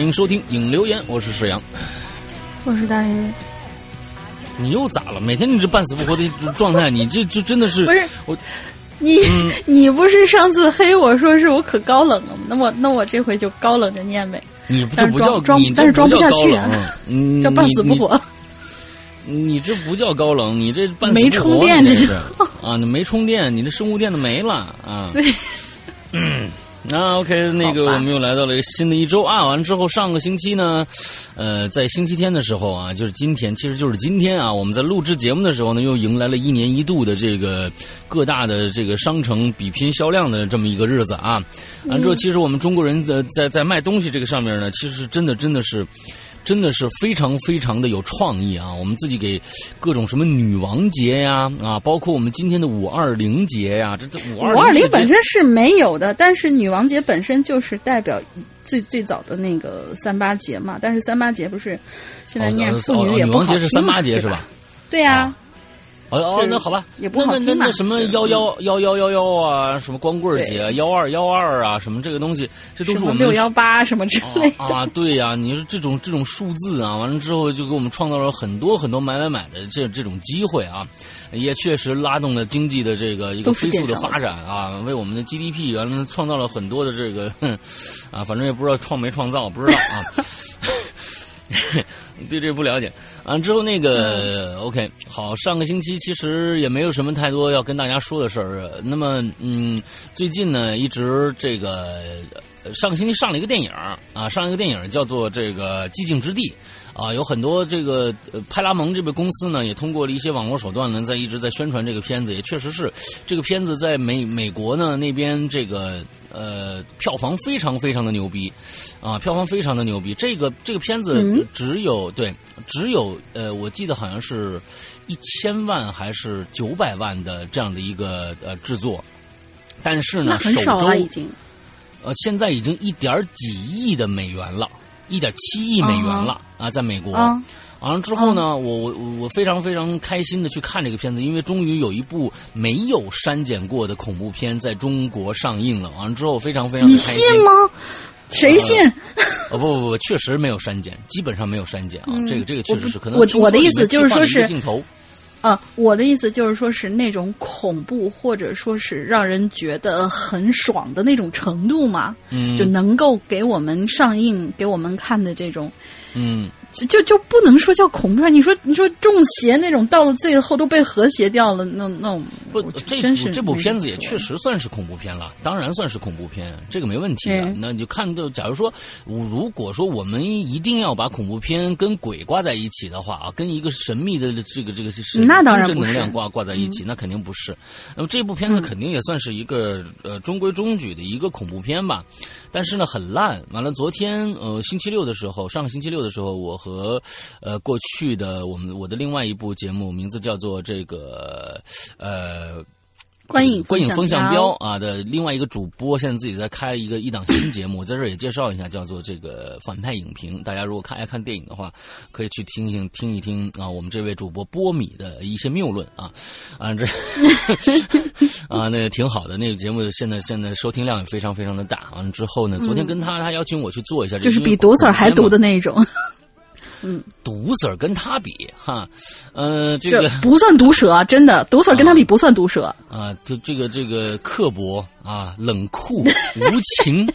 欢迎收听影留言，我是石阳，我是大林。你又咋了？每天你这半死不活的状态，你这就真的是不是我？你、嗯你不是上次黑我说是我可高冷了吗？那我那我这回就高冷着念呗。你不叫装但是装不下去啊叫 半死不活，你。这不叫高冷，你这半死没充电这是 啊，你没充电，你这生物电都没了啊。对，嗯，那 OK，那个我们又来到了新的一周啊。完了之后，上个星期呢，呃，在星期天的时候啊，就是今天，其实就是今天啊，我们在录制节目的时候呢，又迎来了一年一度的这个各大的这个商城比拼销量的这么一个日子啊。完了之后，其实我们中国人的在在卖东西这个上面呢，其实真的真的是。真的是非常非常的有创意啊！我们自己给各种什么女王节呀啊，包括我们今天的五二零节呀，这这五二五二零零本身是没有的，但是女王节本身就是代表最最早的那个三八节嘛。但是三八节不是现在念妇女女也不好听嘛、王节是三八节是吧？对呀、哦哦就，是那好吧，也不好那那听那那什么就是幺幺幺幺幺幺啊，什么光棍节对幺二幺二啊，什么这个东西，这都是我们六幺八什么之类的。啊啊，对呀、你说这种这种数字啊，完了之后就给我们创造了很多很多买买买的这这种机会啊，也确实拉动了经济的这个一个飞速的发展啊，为我们的 GDP 原来创造了很多的这个，哼 啊，反正也不知道创没创造，不知道啊。对这不了解啊。之后那个、OK 好，上个星期其实也没有什么太多要跟大家说的事儿。那么嗯，最近呢一直这个呃上个星期上了一个电影啊，上一个电影叫做这个《寂静之地》。啊，有很多这个呃派拉蒙这个公司呢，也通过了一些网络手段呢，在一直在宣传这个片子，也确实是这个片子在美美国呢那边这个呃票房非常非常的牛逼，啊，票房非常的牛逼。这个这个片子嗯只有、对只有呃，我记得好像是一千万还是九百万的这样的一个呃制作，但是呢，首周很少了，已经。呃，现在已经一点几亿的美元了，一点七亿美元了啊，在美国。啊，完了之后呢，我我我非常非常开心的去看这个片子，因为终于有一部没有删减过的恐怖片在中国上映了。完了之后，非常非常的你开心。信吗？谁信？哦不不不，确实没有删减，基本上没有删减啊。嗯这个这个确实是可能我我的意思就是说是镜头。啊，我的意思就是说是那种恐怖，或者说是让人觉得很爽的那种程度嘛，嗯，就能够给我们上映、给我们看的这种，嗯就就就不能说叫恐怖片。你说你说中邪那种，到了最后都被和谐掉了，那那种不，这部这部片子也确实算是恐怖片了，当然算是恐怖片，这个没问题的。那你就看到，假如说，如果说我们一定要把恐怖片跟鬼挂在一起的话啊，跟一个神秘的这个这个是那当然正能量挂挂在一起，那肯定不是。那么这部片子肯定也算是一个呃中规中矩的一个恐怖片吧，但是呢很烂。完了，昨天呃星期六的时候，上个星期六的时候，我和呃过去的我们我的另外一部节目，名字叫做这个呃。观影观影风向标啊的另外一个主播，现在自己在开一个一档新节目，在这儿也介绍一下，叫做这个反派影评。大家如果看爱看电影的话，可以去听听听一听啊，我们这位主播波米的一些谬论啊啊这 啊那个挺好的，那个节目现在现在收听量也非常非常的大。完了之后呢，昨天跟他他邀请我去做一下，就是比毒 Sir 还毒的那种。嗯，毒 Sir 跟他比哈，呃，这个不算毒舌，真的，毒 Sir 跟他比不算毒舌啊，就这个这个刻薄啊，冷酷无情。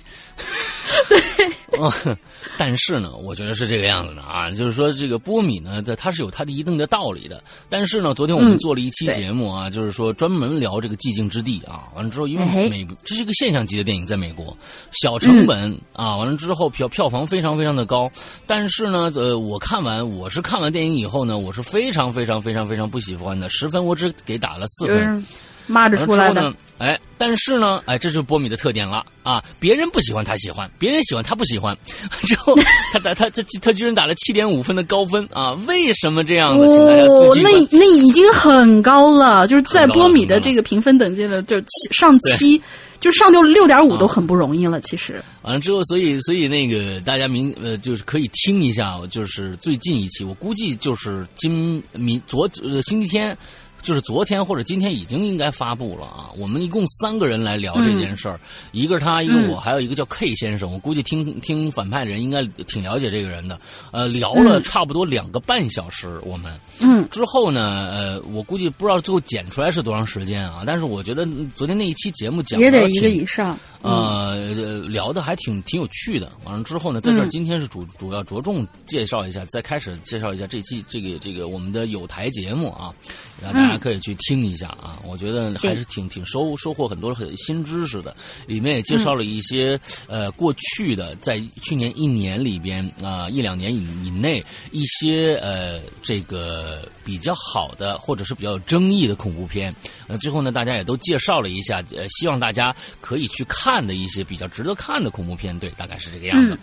对，但是呢，我觉得是这个样子的啊，就是说这个波米呢，它它是有它的一定的道理的。但是呢，昨天我们做了一期节目啊，就是说专门聊这个寂静之地啊。完了之后，因为美这是一个现象级的电影，在美国小成本啊，完了之后票票房非常非常的高。但是呢，呃，我看完我是看完电影以后呢，我是非常非常非常非常不喜欢的，十分我只给打了四分。骂着出来的，哎，但是呢，哎，这就是波米的特点了啊！别人不喜欢他喜欢，别人喜欢他不喜欢，之后他打他他他居然打了七点五分的高分啊！为什么这样子？请大家哦，那那已经很高了，就是在波米的这个评分等级了，就七上七，就上六六点五都很不容易了。其实完了之后，所以所以那个大家明呃，就是可以听一下，就是最近一期，我估计就是今明昨呃星期天。就是昨天或者今天已经应该发布了啊！我们一共三个人来聊这件事儿，一个是他，一个我，还有一个叫 K 先生。我估计听听反派的人应该挺了解这个人的。呃，聊了差不多两个半小时，我们嗯之后呢，呃，我估计不知道最后剪出来是多长时间啊。但是我觉得昨天那一期节目讲也得一个以上，呃，聊的还挺挺有趣的。完了之后呢，在这儿今天是主主要着重介绍一下，再开始介绍一下这期这个这个我们的有台节目啊，让大家。可以去听一下啊，我觉得还是挺挺收收获很多很新知识的。里面也介绍了一些呃过去的在去年一年里边啊一两年以以内一些呃这个比较好的或者是比较有争议的恐怖片。呃，最后呢，大家也都介绍了一下，呃，希望大家可以去看看的一些比较值得看的恐怖片。对，大概是这个样子。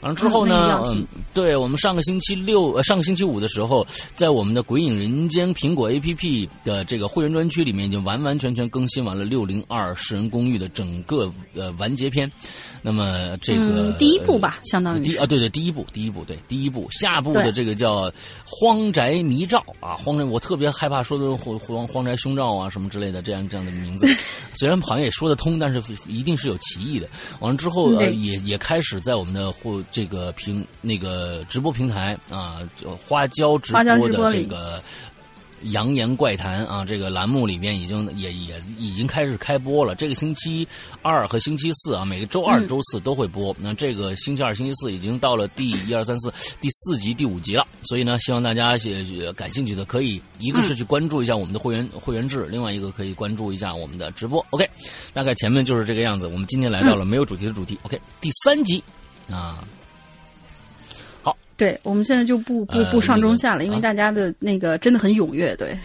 完了之后呢，嗯，对我们上个星期六呃上个星期五的时候，在我们的鬼影人间苹果 APP。的这个会员专区里面已经完完全全更新完了六零二世人公寓的整个呃完结篇，那么这个第一部吧，相当于第啊对对第一部第一部对第一部。下部的这个叫荒宅迷照啊荒宅我特别害怕说的荒荒宅凶兆啊什么之类的这样这样的名字，虽然好像也说得通，但是一定是有歧义的。完了之后呃也也开始在我们的或这个平那个直播平台啊花椒直播的这个。扬言怪谈啊，这个栏目里面已经也也已经开始开播了。这个星期二和星期四啊，每个周二、周四都会播。那这个星期二、星期四已经到了第一二三四第四集、第五集了。所以呢，希望大家也感兴趣的可以一个是去关注一下我们的会员会员制，另外一个可以关注一下我们的直播。OK，大概前面就是这个样子。我们今天来到了没有主题的主题。OK，第三集啊。对，我们现在就不不不上中下了，因为大家的那个真的很踊跃，对，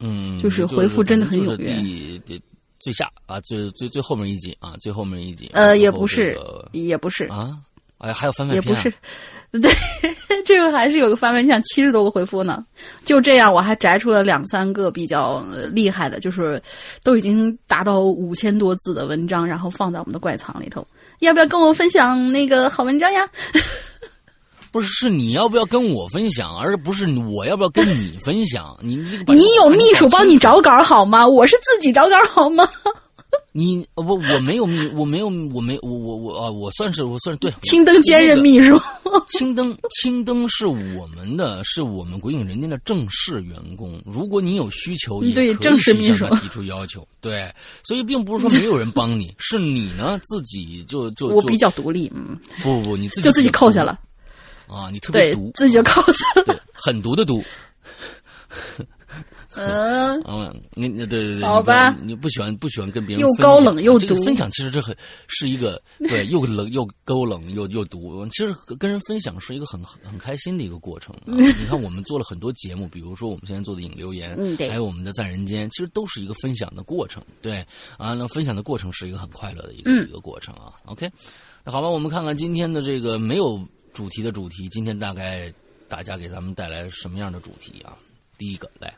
嗯，就是回复真的很踊跃。第最下啊，最最最后面一集啊，最后面一集。呃，也不是，也不是。啊，哎，还有翻拍也不是，对，这个还是有个翻拍像七十多个回复呢。就这样，我还摘出了两三个比较厉害的，就是都已经达到五千多字的文章，然后放在我们的怪藏里头。要不要跟我分享那个好文章呀？不是，是你要不要跟我分享，而不是我要不要跟你分享？你你有秘书帮你找稿好吗？我是自己找稿好吗？你我我没有秘，我没有，我没我我我啊，我算是我算是对。青灯兼任秘书。青灯青灯是我们的，是我们鬼影人间的正式员工。如果你有需求，也对正式秘书提出要求。对，所以并不是说没有人帮你，是你呢自己就就我比较独立，嗯，不不不，你自己就自己扣下了啊，你特别毒，自己就扣下了，狠毒的毒。嗯，嗯，你你对对对，好吧你不喜欢不喜欢跟别人又分享高冷又这个毒分享其实这很是一个对 又冷又高冷又又毒，其实跟人分享是一个很很很开心的一个过程、啊。你看我们做了很多节目，比如说我们现在做的引留言，嗯对还有我们的在人间，其实都是一个分享的过程。对啊，那分享的过程是一个很快乐的一个、嗯一个过程啊。OK，那好吧，我们看看今天的这个没有主题的主题，今天大概大家给咱们带来什么样的主题啊？第一个来。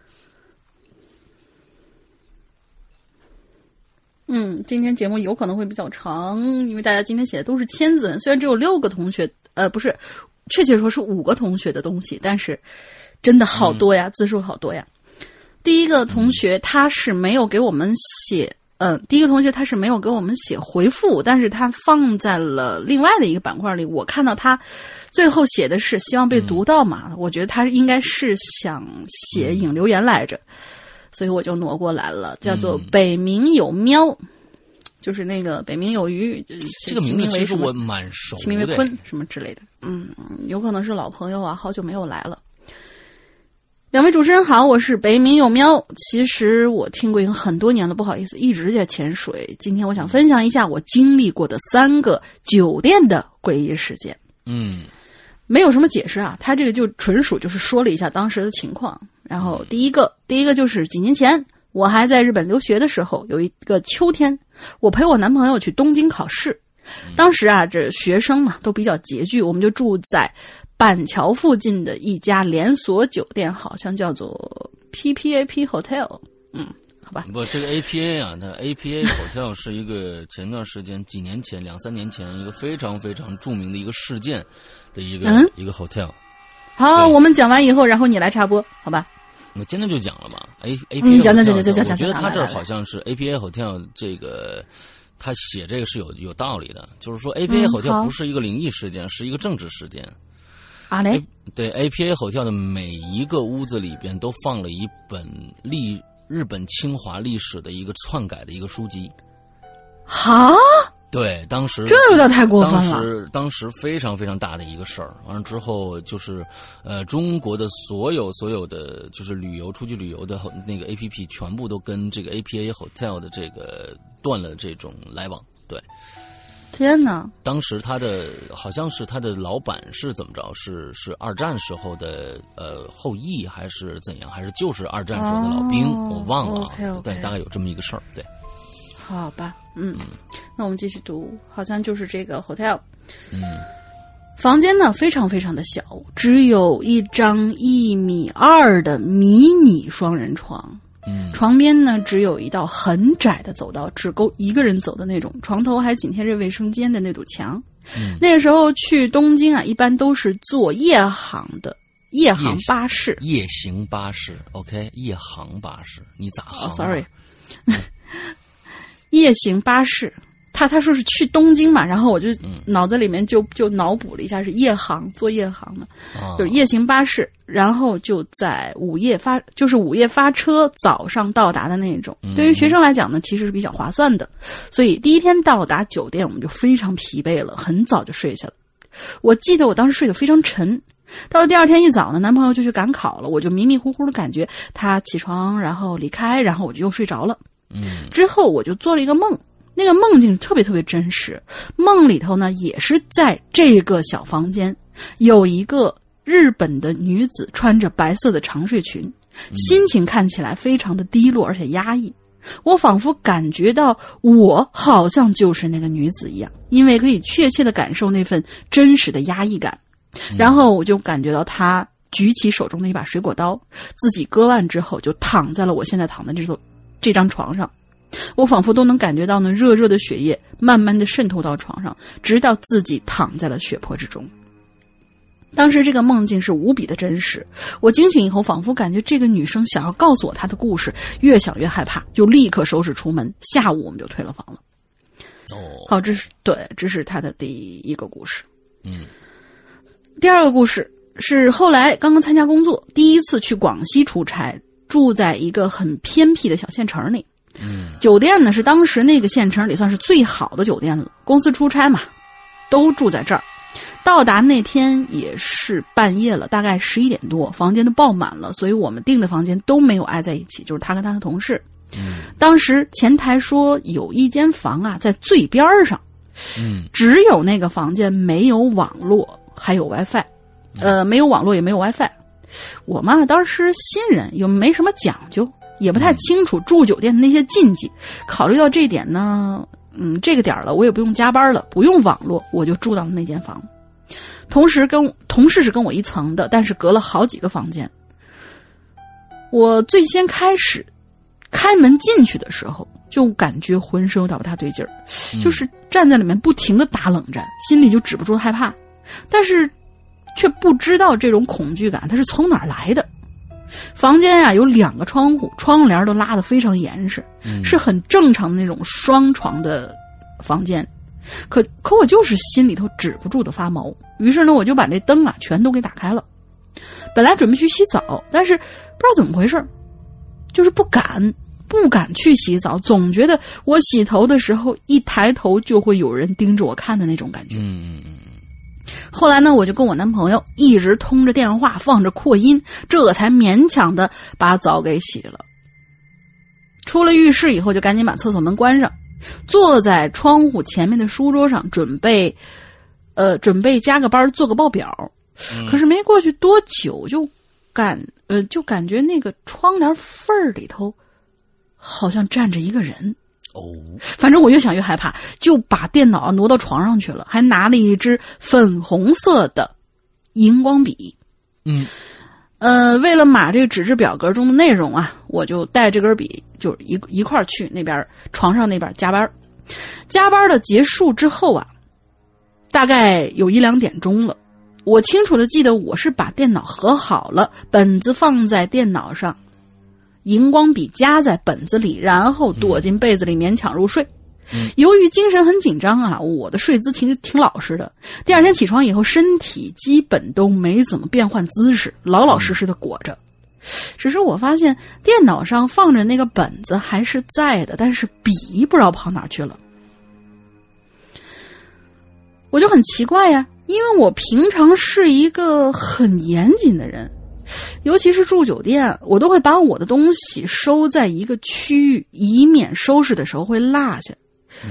嗯，今天节目有可能会比较长，因为大家今天写的都是千字文，虽然只有六个同学，呃，不是，确切说是五个同学的东西，但是真的好多呀，字数好多呀。第一个同学他是没有给我们写，嗯、第一个同学他是没有给我们写回复，但是他放在了另外的一个板块里。我看到他最后写的是希望被读到嘛，我觉得他应该是想写引留言来着。所以我就挪过来了，叫做嗯“北冥有喵”，就是那个“北冥有鱼”，呃这个名字其实我蛮熟其名为的。鲲什么之类的。嗯，有可能是老朋友啊，好久没有来了。两位主持人好，我是北冥有喵。其实我听过已经很多年了，不好意思，一直在潜水。今天我想分享一下我经历过的三个酒店的诡异事件。嗯没有什么解释啊，他这个就纯属就是说了一下当时的情况。然后第一个，第一个就是几年前我还在日本留学的时候，有一个秋天，我陪我男朋友去东京考试。当时啊，这学生嘛都比较拮据，我们就住在板桥附近的一家连锁酒店，好像叫做 PPAP Hotel。嗯，好吧，不，这个 APA 啊，那 APA Hotel 是一个前段时间几年前两三年前一个非常非常著名的一个事件的一个、嗯一个 hotel。好，我们讲完以后，然后你来插播，好吧？我今天就讲了嘛，A A 嗯 P A 讲讲讲讲讲讲我觉得他这儿好像是 A P A hotel 这个，他写这个是有有道理的，就是说 A P A 嗯 hotel 不是一个灵异事件，是一个政治事件。啊嘞，对 A P A hotel 的每一个屋子里边都放了一本历日本侵华历史的一个篡改的一个书籍。哈，对，当时这有点太过分了当了。时当时非常非常大的一个事儿，完了之后就是，呃，中国的所有所有的就是旅游出去旅游的那个 A P P 全部都跟这个 A P A Hotel 的这个断了这种来往。对，天哪！当时他的好像是他的老板是怎么着？是是二战时候的呃后裔还是怎样？还是就是二战时候的老兵？哦我忘了啊。对，大概有这么一个事儿。对，好吧，嗯，那我们继续读，好像就是这个 hotel。嗯。房间呢非常非常的小，只有一张一米二的迷你双人床，嗯。床边呢只有一道很窄的走道，只够一个人走的那种，床头还紧贴着卫生间的那堵墙。嗯。那个时候去东京啊，一般都是坐夜航的夜航巴士。夜行巴士，OK，夜航巴士，你咋航、哦，sorry，夜行巴士。他他说是去东京嘛，然后我就嗯脑子里面就就脑补了一下是夜航坐夜航的，啊，就是夜行巴士，然后就在午夜发，就是午夜发车，早上到达的那种。嗯对于学生来讲呢，其实是比较划算的。所以第一天到达酒店，我们就非常疲惫了，很早就睡下了。我记得我当时睡得非常沉。到了第二天一早呢，男朋友就去赶考了，我就迷迷糊糊的感觉他起床，然后离开，然后我就又睡着了。嗯之后我就做了一个梦，那个梦境特别特别真实。梦里头呢，也是在这个小房间，有一个日本的女子穿着白色的长睡裙，心情看起来非常的低落而且压抑。我仿佛感觉到我好像就是那个女子一样，因为可以确切的感受那份真实的压抑感。然后我就感觉到她举起手中的一把水果刀，自己割腕之后就躺在了我现在躺的这座这张床上。我仿佛都能感觉到呢，热热的血液慢慢的渗透到床上，直到自己躺在了血泊之中。当时这个梦境是无比的真实，我惊醒以后，仿佛感觉这个女生想要告诉我她的故事，越想越害怕，就立刻收拾出门。下午我们就退了房了。哦，好，这是对，这是她的第一个故事。嗯第二个故事是后来刚刚参加工作，第一次去广西出差，住在一个很偏僻的小县城里。嗯酒店呢是当时那个县城里算是最好的酒店了。公司出差嘛，都住在这儿。到达那天也是半夜了，大概十一点多，房间都爆满了，所以我们订的房间都没有挨在一起，就是他跟他的同事。嗯当时前台说有一间房啊在最边儿上，嗯只有那个房间没有网络，还有 WiFi，呃，没有网络也没有 WiFi。我嘛当时新人，又没什么讲究，也不太清楚住酒店的那些禁忌。考虑到这一点呢，嗯，这个点儿了，我也不用加班了，不用网络，我就住到了那间房。同时跟同事是跟我一层的，但是隔了好几个房间。我最先开始开门进去的时候，就感觉浑身有点不大对劲儿，就是站在里面不停的打冷战，心里就止不住害怕，但是却不知道这种恐惧感它是从哪儿来的。房间啊、有两个窗户，窗帘都拉得非常严实，嗯是很正常的那种双床的房间。可可我就是心里头止不住的发毛，于是呢，我就把这灯啊全都给打开了。本来准备去洗澡，但是不知道怎么回事就是不敢，不敢去洗澡，总觉得我洗头的时候一抬头就会有人盯着我看的那种感觉。嗯嗯嗯后来呢，我就跟我男朋友一直通着电话，放着扩音，这才勉强的把澡给洗了。出了浴室以后，就赶紧把厕所门关上，坐在窗户前面的书桌上，准备，呃，准备加个班做个报表。嗯可是没过去多久，就感呃，就感觉那个窗帘缝儿里头，好像站着一个人。哦反正我越想越害怕，就把电脑挪到床上去了，还拿了一支粉红色的荧光笔。嗯呃，为了码这个纸质表格中的内容啊，我就带这根笔，就一一块儿去那边床上那边加班。加班的结束之后啊，大概有一两点钟了。我清楚的记得，我是把电脑合好了，本子放在电脑上，荧光笔夹在本子里，然后躲进被子里勉强入睡。由于精神很紧张啊，我的睡姿挺挺老实的。第二天起床以后，身体基本都没怎么变换姿势，老老实实的裹着。只是我发现电脑上放着那个本子还是在的，但是笔不知道跑哪儿去了。我就很奇怪呀，因为我平常是一个很严谨的人，尤其是住酒店，我都会把我的东西收在一个区域，以免收拾的时候会落下。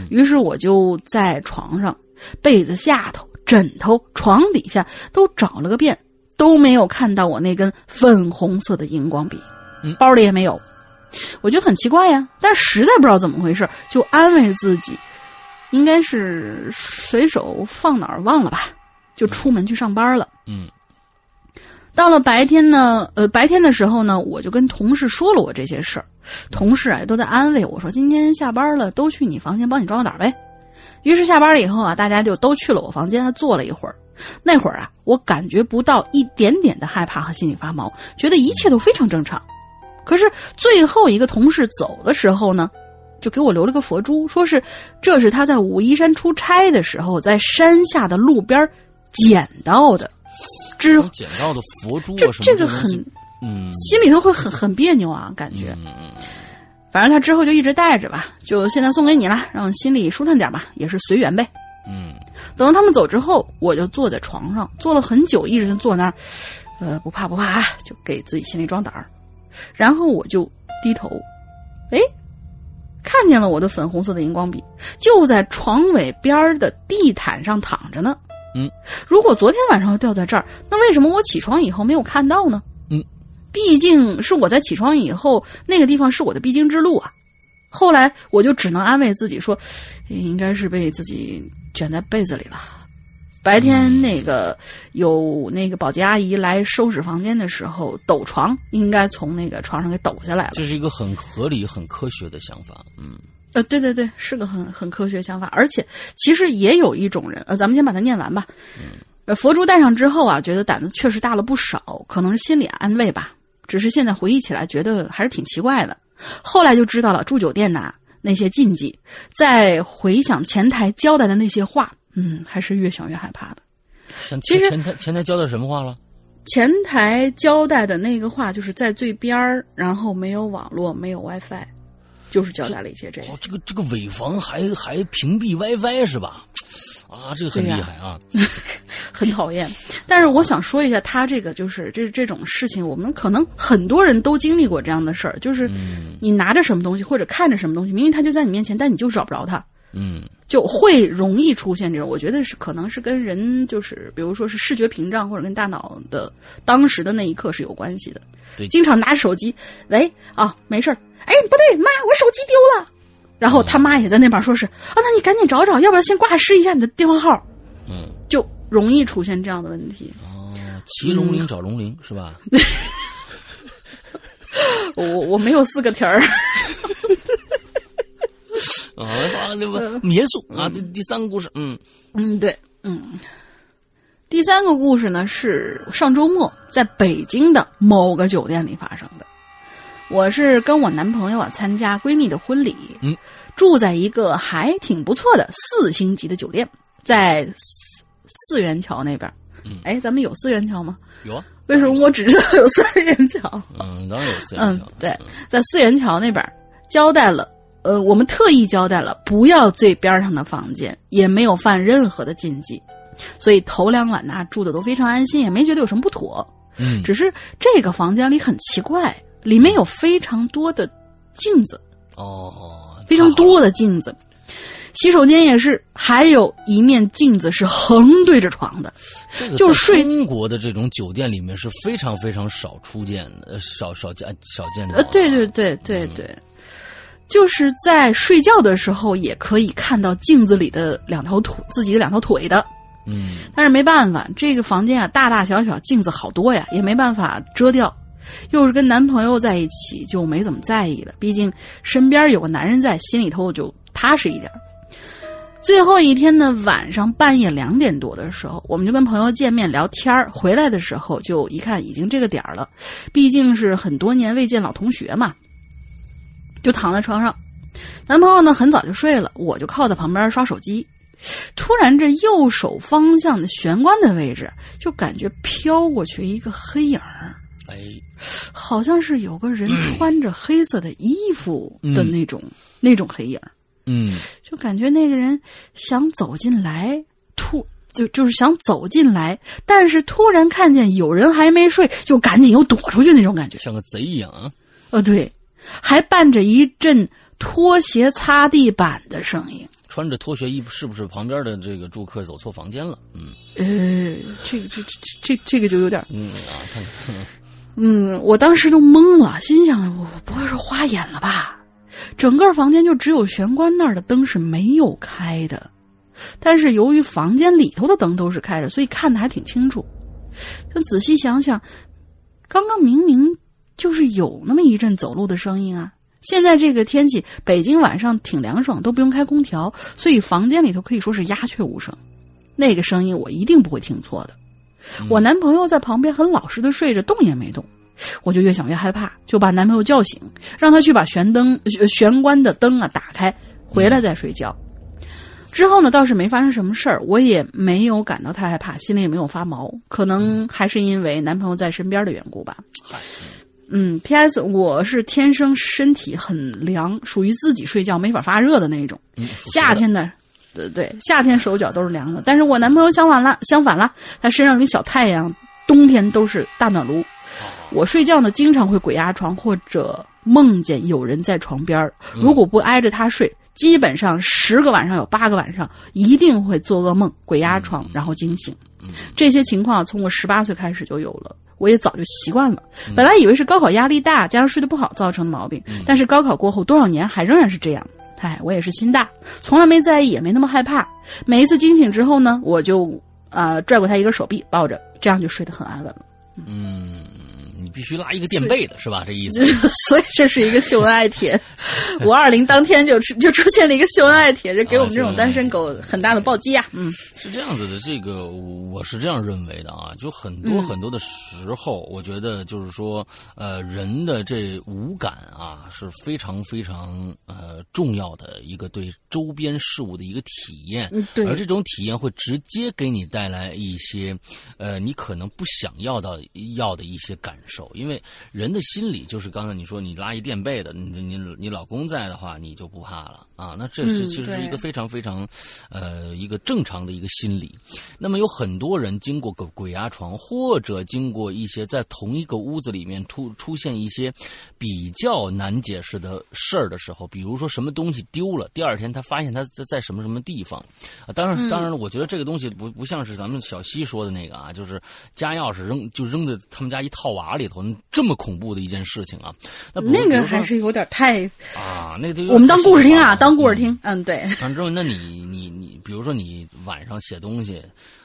于是我就在床上、被子下头、枕头、床底下都找了个遍，都没有看到我那根粉红色的荧光笔，嗯包里也没有。我觉得很奇怪呀，但实在不知道怎么回事，就安慰自己，应该是随手放哪儿忘了吧，就出门去上班了。嗯到了白天呢，呃，白天的时候呢，我就跟同事说了我这些事儿，同事啊都在安慰我说，今天下班了，都去你房间帮你装个胆儿呗。于是下班了以后啊，大家就都去了我房间，坐了一会儿。那会儿啊，我感觉不到一点点的害怕和心里发毛，觉得一切都非常正常。可是最后一个同事走的时候呢，就给我留了个佛珠，说是这是他在武夷山出差的时候在山下的路边捡到的。之我捡到的佛珠啊这这个很嗯心里头会很很别扭啊，感觉。嗯嗯反正他之后就一直带着吧，就现在送给你了，让心里舒坦点吧，也是随缘呗。嗯等到他们走之后，我就坐在床上，坐了很久，一直坐那儿，呃，不怕不怕啊，就给自己心里装胆儿。然后我就低头，哎，看见了我的粉红色的荧光笔，就在床尾边儿的地毯上躺着呢。嗯，如果昨天晚上掉在这儿，那为什么我起床以后没有看到呢？嗯，毕竟是我在起床以后，那个地方是我的必经之路啊。后来我就只能安慰自己说，应该是被自己卷在被子里了。白天那个有那个保洁阿姨来收拾房间的时候，抖床应该从那个床上给抖下来了。这是一个很合理、很科学的想法。嗯呃，对对对，是个很很科学想法，而且其实也有一种人，呃，咱们先把它念完吧。呃，佛珠戴上之后啊，觉得胆子确实大了不少，可能是心理安慰吧。只是现在回忆起来，觉得还是挺奇怪的。后来就知道了住酒店呐那些禁忌，再回想前台交代的那些话，嗯，还是越想越害怕的。前其实前台前台交代什么话了？前台交代的那个话，就是在最边儿，然后没有网络，没有 WiFi，就是交代了一些这个哦，。这个这个尾房还还屏蔽 WiFi 是吧？啊，这个很厉害啊！很讨厌。但是我想说一下，他这个就是这这种事情，我们可能很多人都经历过这样的事儿，就是你拿着什么东西或者看着什么东西，明明他就在你面前，但你就找不着他。嗯，就会容易出现这种，我觉得是可能是跟人就是，比如说是视觉屏障或者跟大脑的当时的那一刻是有关系的。对经常拿着手机，喂啊，没事儿，哎，不对，妈，我手机丢了。然后他妈也在那边说是啊，那你赶紧找找，要不要先挂失一下你的电话号？嗯，就容易出现这样的问题。哦，骑龙鳞找龙鳞是吧？我我没有四个题儿。啊，那个严肃啊，这第三个故事，嗯嗯，对，嗯。第三个故事呢是上周末在北京的某个酒店里发生的。我是跟我男朋友啊参加闺蜜的婚礼，嗯，住在一个还挺不错的四星级的酒店，在四四元桥那边。嗯，哎，咱们有四元桥吗？有啊，为什么我只知道有三元桥？嗯，当然有四元嗯桥，，对，在四元桥那边交代了，呃，我们特意交代了不要最边上的房间，也没有犯任何的禁忌，所以头两晚呢住的都非常安心，也没觉得有什么不妥。嗯，只是这个房间里很奇怪，里面有非常多的镜子，哦，非常多的镜子。洗手间也是，还有一面镜子是横对着床的，这个就是睡中国的这种酒店里面是非常非常少出见少少见少见的。呃，对对对对对，就是在睡觉的时候也可以看到镜子里的两条腿，自己的两条腿的。嗯但是没办法，这个房间啊，大大小小镜子好多呀，也没办法遮掉。又是跟男朋友在一起，就没怎么在意了。毕竟身边有个男人在，心里头就踏实一点。最后一天的，晚上半夜两点多的时候，我们就跟朋友见面聊天儿回来的时候，就一看已经这个点儿了，毕竟是很多年未见老同学嘛，就躺在床上。男朋友呢很早就睡了，我就靠在旁边刷手机。突然，这右手方向的玄关的位置，就感觉飘过去一个黑影儿，哎，好像是有个人穿着黑色的衣服的那种、那种黑影，嗯就感觉那个人想走进来，突就就是想走进来，但是突然看见有人还没睡，就赶紧又躲出去那种感觉。像个贼一样啊。呃，对，还伴着一阵拖鞋擦地板的声音。穿着拖鞋衣服，是不是旁边的这个住客走错房间了？嗯呃，这个这这这这个就有点嗯啊，看看，嗯，我当时都懵了，心想我不会是花眼了吧？整个房间就只有玄关那儿的灯是没有开的，但是由于房间里头的灯都是开着，所以看的还挺清楚。就仔细想想，刚刚明明就是有那么一阵走路的声音啊。现在这个天气，北京晚上挺凉爽，都不用开空调，所以房间里头可以说是鸦雀无声。那个声音我一定不会听错的。我男朋友在旁边很老实的睡着，动也没动。我就越想越害怕，就把男朋友叫醒，让他去把玄灯、呃玄关的灯啊打开，回来再睡觉。之后呢，倒是没发生什么事儿，我也没有感到太害怕，心里也没有发毛，可能还是因为男朋友在身边的缘故吧。嗯，P.S. 我是天生身体很凉，属于自己睡觉没法发热的那种。嗯，夏天的，对对，夏天手脚都是凉的。但是我男朋友相反了，相反了，他身上有小太阳，冬天都是大暖炉。我睡觉呢，经常会鬼压床，或者梦见有人在床边儿如果不挨着他睡，基本上十个晚上有八个晚上一定会做噩梦、鬼压床，然后惊醒。这些情况从我十八岁开始就有了。我也早就习惯了，本来以为是高考压力大加上睡得不好造成的毛病，但是高考过后多少年还仍然是这样。哎，我也是心大，从来没在意，也没那么害怕。每一次惊醒之后呢，我就呃拽过他一个手臂抱着，这样就睡得很安稳了。嗯，必须拉一个垫背的是吧？这意思。所以这是一个秀恩爱帖。五二零当天就就出现了一个秀恩爱帖，这给我们这种单身狗很大的暴击啊！嗯，是这样子的，这个我是这样认为的啊，就很多很多的时候，我觉得就是说，呃，人的这五感啊是非常非常呃重要的一个对周边事物的一个体验，嗯对而这种体验会直接给你带来一些，呃，你可能不想要到要的一些感受，因为人的心理就是刚才你说你拉一垫背的，你你你老公在的话，你就不怕了啊，那这是嗯其实是一个非常非常，呃，一个正常的一个心理。那么有很多人经过鬼鬼压床，或者经过一些在同一个屋子里面出出现一些比较难解释的事儿的时候，比如说什么东西丢了，第二天他发现他在在什么什么地方，啊，当然当然了，我觉得这个东西不不像是咱们小西说的那个啊，就是家钥匙扔就扔在他们家一套娃里头，这么恐怖的一件事情啊。那那个还是有点太，啊，那个我们当故事听啊，当故事嗯听。嗯，对，完之后，那你你你，比如说你晚上写东西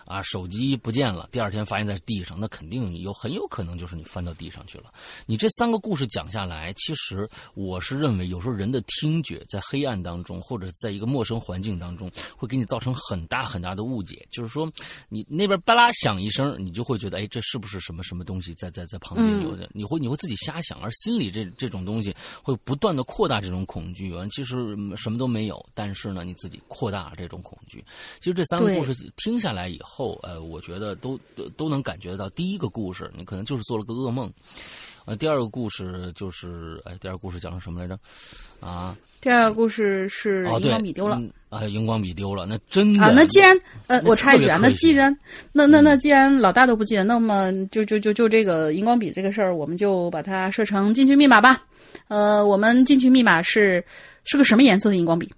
啊，手机不见了，第二天发现在地上，那肯定有很有可能就是你翻到地上去了。你这三个故事讲下来，其实我是认为，有时候人的听觉在黑暗当中，或者在一个陌生环境当中，会给你造成很大很大的误解。就是说，你那边巴拉响一声，你就会觉得，哎，这是不是什么什么东西在在在旁边有的？你会你会自己瞎想，而心里这这种东西会不断的扩大这种恐惧。完，其实嗯什么都没有，但是呢，你自己扩大这种恐惧。其实这三个故事听下来以后，呃，我觉得都都都能感觉到，第一个故事你可能就是做了个噩梦。呃，第二个故事就是，哎，第二个故事讲的什么来着？啊，第二个故事是哦，荧，光笔丢了。嗯啊，荧光笔丢了，那真的啊，那既然呃，我插一句啊，那既然那那那既然老大都不记得，那么就就就就这个荧光笔这个事儿，我们就把它设成进去密码吧。呃，我们进去密码是是个什么颜色的荧光笔？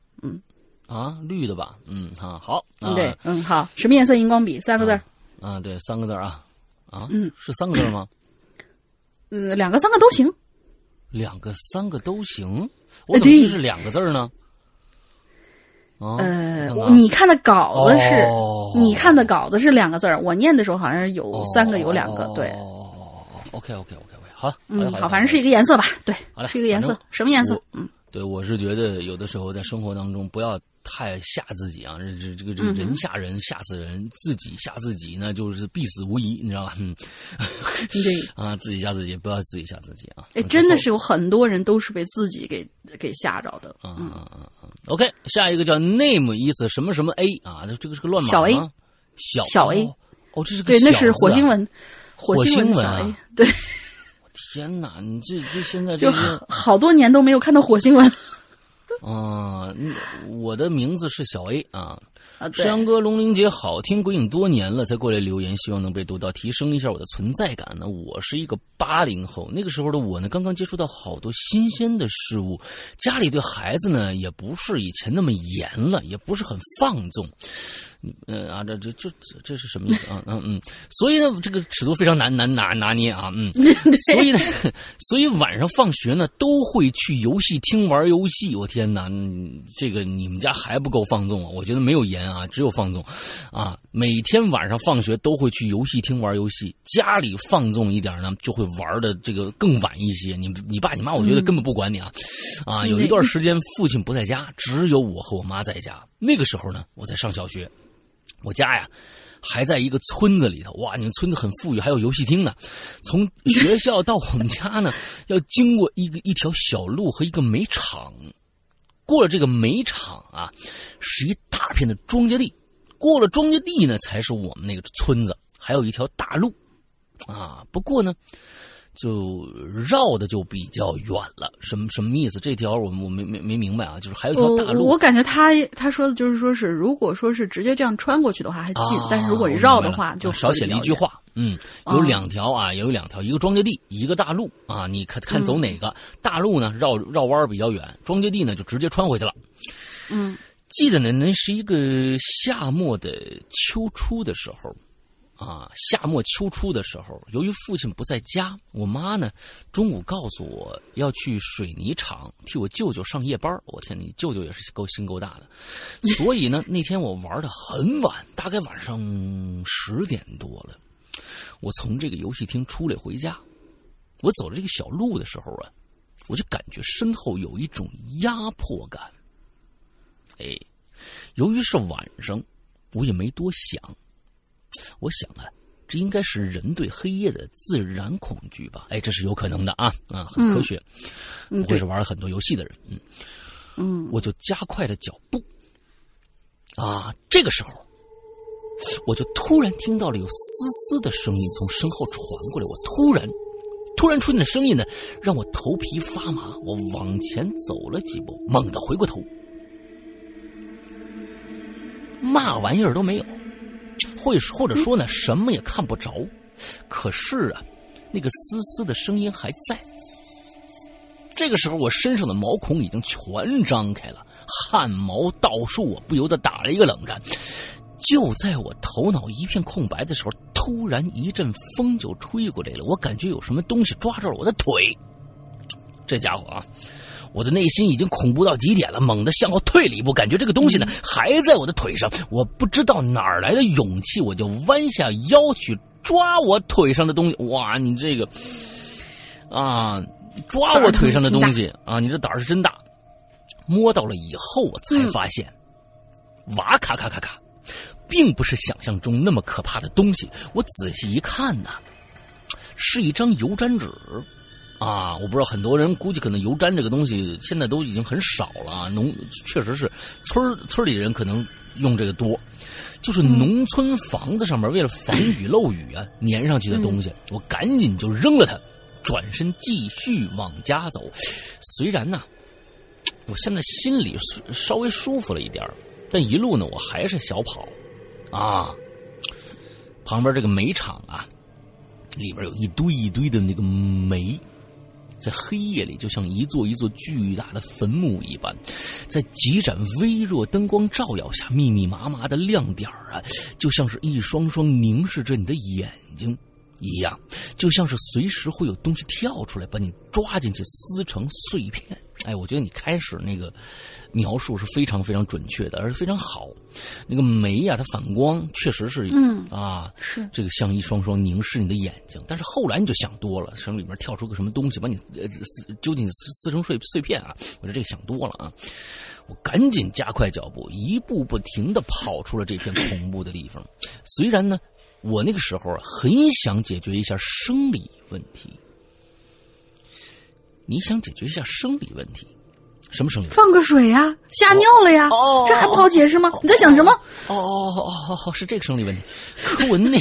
啊，绿的吧？嗯，哈，好，啊、嗯，对，嗯，好，什么颜色荧光笔？三个字儿，啊，对，三个字儿啊，啊，嗯，是三个字吗？嗯，两个三个都行。两个、三个都行，我怎么记是两个字儿呢？啊，呃你看的稿子是，哦你看的稿子是两个字儿，我念的时候好像是有三个，有两个，对，哦，OK OK OK OK，好，嗯，好，反正是一个颜色吧，对是一个颜色，什么颜色？嗯，对，我是觉得有的时候在生活当中不要太吓自己啊，这这这个这个嗯人吓人吓死人，自己吓自己那就是必死无疑，你知道吧？嗯，对。啊，自己吓自己，不要自己吓自己啊！哎，真的是有很多人都是被自己给给吓着的。嗯嗯嗯嗯。OK，下一个叫 name 意思什么什么 A 啊，这这个是个乱码小 A 小小 A 哦哦，这是个对，那是火星文，火星文对，天哪，你这这现在就这个好好多年都没有看到火星文 啊，嗯我的名字是小 A 啊。啊。山哥龙玲姐好听，鬼影多年了才过来留言，希望能被读到，提升一下我的存在感呢。我是一个八零后，那个时候的我呢，刚刚接触到好多新鲜的事物，家里对孩子呢也不是以前那么严了，也不是很放纵。你呃啊，这这这这这是什么意思啊？嗯嗯，所以呢，这个尺度非常难难拿拿捏啊，嗯，所以呢，所以晚上放学呢都会去游戏厅玩游戏。我天哪，嗯这个你们家还不够放纵啊？我觉得没有严啊，只有放纵啊。每天晚上放学都会去游戏厅玩游戏，家里放纵一点呢，就会玩的这个更晚一些。你你爸你妈，我觉得根本不管你啊，啊，有一段时间父亲不在家，只有我和我妈在家。那个时候呢，我在上小学。我家呀，还在一个村子里头。哇，你们村子很富裕，还有游戏厅呢。从学校到我们家呢，要经过一个一条小路和一个煤场。过了这个煤场啊，是一大片的庄稼地。过了庄稼地呢，才是我们那个村子，还有一条大路啊。不过呢，就绕的就比较远了。什么什么意思？这条我我没没没明白啊。就是还有一条大路。我我感觉他他说的就是说是，如果说是直接这样穿过去的话还近，啊但是如果绕的话就少写了一句话。话。嗯，有两条啊，也有两条，一个庄稼地，一个大路啊。你看看走哪个？大路呢，绕绕弯比较远；庄稼地呢，就直接穿回去了。嗯，记得呢，那是一个夏末的秋初的时候。啊，夏末秋初的时候，由于父亲不在家，我妈呢中午告诉我要去水泥厂替我舅舅上夜班。我天，你舅舅也是够心够大的。所以呢，那天我玩的很晚，大概晚上十点多了。我从这个游戏厅出来回家，我走着这个小路的时候啊，我就感觉身后有一种压迫感。哎，由于是晚上，我也没多想。我想啊，这应该是人对黑夜的自然恐惧吧？哎，这是有可能的啊啊，很科学，嗯不会是玩了很多游戏的人。嗯嗯我就加快了脚步，啊，这个时候，我就突然听到了有嘶嘶的声音从身后传过来。我突然，突然出现的声音呢，让我头皮发麻。我往前走了几步，猛地回过头，嘛玩意儿都没有，或或者说呢，什么也看不着。可是啊，那个嘶嘶的声音还在。这个时候，我身上的毛孔已经全张开了，汗毛倒竖，我不由得打了一个冷战。就在我头脑一片空白的时候，突然一阵风就吹过来了，我感觉有什么东西抓着了我的腿。这家伙啊，我的内心已经恐怖到极点了，猛地向后退了一步，感觉这个东西呢还在我的腿上。我不知道哪儿来的勇气，我就弯下腰去抓我腿上的东西。哇，你这个啊！抓我腿上的东西啊！你这胆儿是真大。摸到了以后，我才发现，哇咔咔咔咔，并不是想象中那么可怕的东西。我仔细一看呢，是一张油毡纸啊！我不知道很多人估计可能油毡这个东西现在都已经很少了。农确实是村村里人可能用这个多，就是农村房子上面为了防雨漏雨啊粘上去的东西。我赶紧就扔了它。转身继续往家走，虽然呢，我现在心里稍微舒服了一点但一路呢我还是小跑，啊，旁边这个煤场啊，里边有一堆一堆的那个煤，在黑夜里就像一座一座巨大的坟墓一般，在几盏微弱灯光照耀下，密密麻麻的亮点啊，就像是一双双凝视着你的眼睛。一样，就像是随时会有东西跳出来把你抓进去撕成碎片。哎，我觉得你开始那个描述是非常非常准确的，而且非常好。那个煤呀，它反光确实是，嗯啊，是这个像一双双凝视你的眼睛。但是后来你就想多了，什么里面跳出个什么东西把你呃揪进撕撕成碎碎片啊？我觉得这个想多了啊！我赶紧加快脚步，一步不停的跑出了这片恐怖的地方。虽然呢。我那个时候很想解决一下生理问题。你想解决一下生理问题？什么生理？放个水呀，吓尿了呀，这还不好解释吗？你在想什么？哦哦哦哦哦，是这个生理问题。可我内，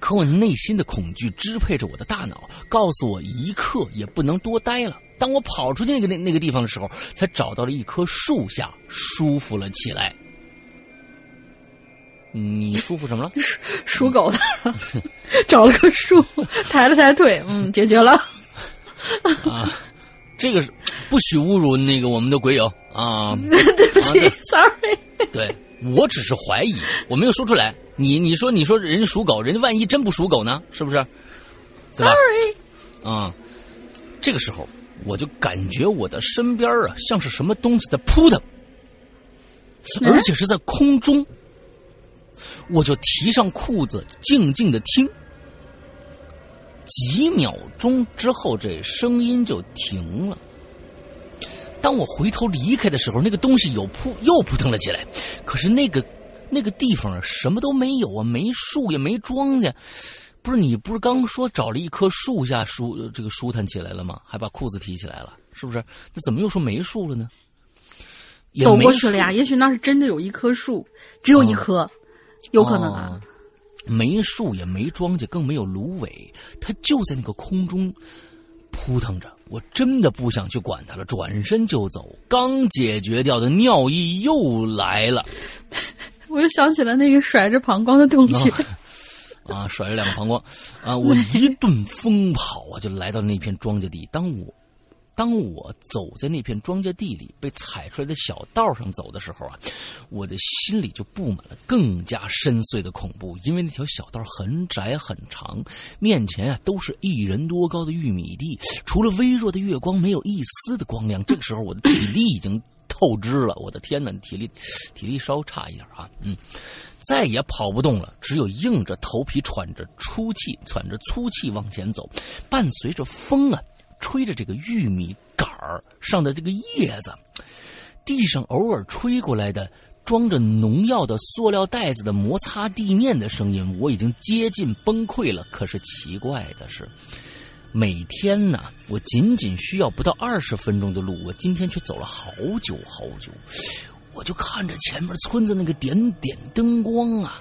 可我内心的恐惧支配着我的大脑，告诉我一刻也不能多待了。当我跑出去那个那那个地方的时候，才找到了一棵树下，舒服了起来。你舒服什么了？属狗的，找了棵树，抬了抬腿，嗯，解决了。啊，这个是不许侮辱那个我们的鬼友 啊！对不起，sorry。对我只是怀疑，我没有说出来。你你说你说人家属狗，人家万一真不属狗呢？是不是？Sorry。啊，这个时候我就感觉我的身边啊，像是什么东西在扑腾，而且是在空中。我就提上裤子，静静的听。几秒钟之后，这声音就停了。当我回头离开的时候，那个东西又扑又扑腾了起来。可是那个那个地方什么都没有啊，没树也没庄稼。不是你不是刚说找了一棵树下舒这个舒坦起来了吗？还把裤子提起来了，是不是？那怎么又说没树了呢？走过去了呀，也许那是真的有一棵树，只有一棵。有可能啊，没树也没庄稼，更没有芦苇，它就在那个空中扑腾着。我真的不想去管它了，转身就走。刚解决掉的尿意又来了，我又想起了那个甩着膀胱的同学啊，甩着两个膀胱啊，我一顿疯跑啊，就来到那片庄稼地。当我当我走在那片庄稼地里被踩出来的小道上走的时候啊，我的心里就布满了更加深邃的恐怖，因为那条小道很窄很长，面前啊都是一人多高的玉米地，除了微弱的月光，没有一丝的光亮。这个时候我的体力已经透支了，我的天哪，体力体力稍差一点啊，嗯，再也跑不动了，只有硬着头皮喘着粗气，喘着粗气往前走，伴随着风啊。吹着这个玉米杆儿上的这个叶子，地上偶尔吹过来的装着农药的塑料袋子的摩擦地面的声音，我已经接近崩溃了。可是奇怪的是，每天呢，我仅仅需要不到二十分钟的路，我今天却走了好久好久。我就看着前面村子那个点点灯光啊，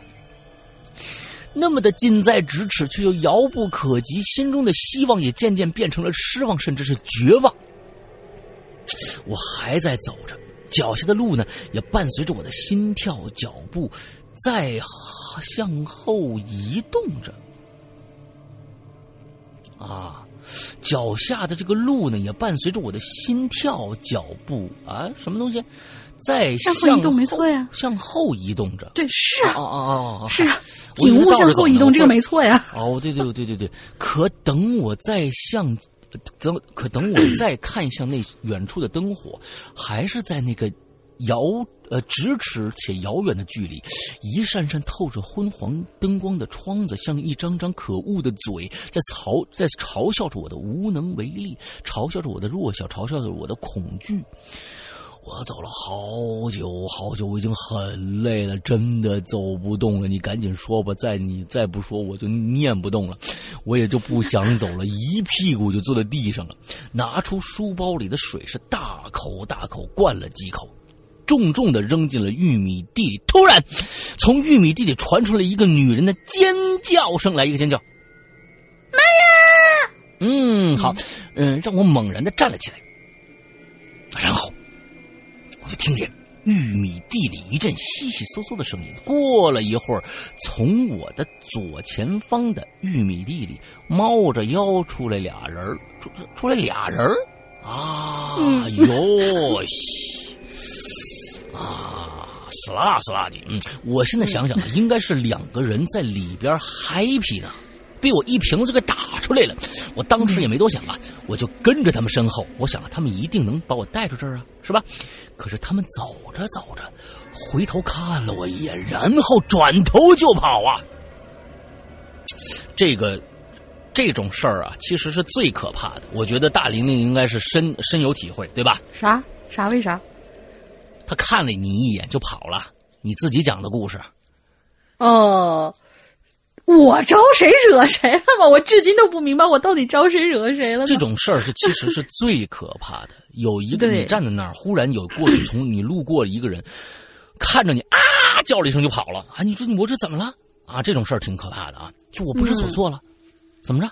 那么的近在咫尺，却又遥不可及，心中的希望也渐渐变成了失望，甚至是绝望。我还在走着，脚下的路呢，也伴随着我的心跳、脚步在向后移动着。啊，脚下的这个路呢，也伴随着我的心跳、脚步啊，什么东西，在向后移动，没错呀，向后移动着。对，是啊，哦哦哦，是啊，景物向后移动，这个没错呀。哦，对对对对对，可等我再向。等，可等我再看向那远处的灯火，还是在那个遥呃咫尺且遥远的距离，一扇扇透着昏黄灯光的窗子，像一张张可恶的嘴，在嘲在嘲笑着我的无能为力，嘲笑着我的弱小，嘲笑着我的恐惧。我走了好久好久，我已经很累了，真的走不动了。你赶紧说吧，再你再不说，我就念不动了。我也就不想走了，一屁股就坐在地上了。拿出书包里的水，是大口大口灌了几口，重重的扔进了玉米地里。突然，从玉米地里传出了一个女人的尖叫声，来一个尖叫，妈呀！嗯，好，嗯，让我猛然的站了起来，然后。我就听见玉米地里一阵悉悉嗦嗦的声音。过了一会儿，从我的左前方的玉米地里猫着腰出来俩人出出来俩人啊哟西啊，死啦死啦的！嗯，我现在想想啊，应该是两个人在里边 happy 呢。被我一瓶子给打出来了，我当时也没多想啊，我就跟着他们身后。我想啊，他们一定能把我带出这儿啊，是吧？可是他们走着走着，回头看了我一眼，然后转头就跑啊。这个这种事儿啊，其实是最可怕的。我觉得大玲玲应该是深深有体会，对吧？啥啥？为啥？他看了你一眼就跑了。你自己讲的故事。哦。我招谁惹谁了吗？我至今都不明白我到底招谁惹谁了。这种事儿是其实是最可怕的。有一个你站在那儿，忽然有过去从你路过一个人，看着你啊叫了一声就跑了啊！你说你我这怎么了啊？这种事儿挺可怕的啊！就我不知所措了，怎么着？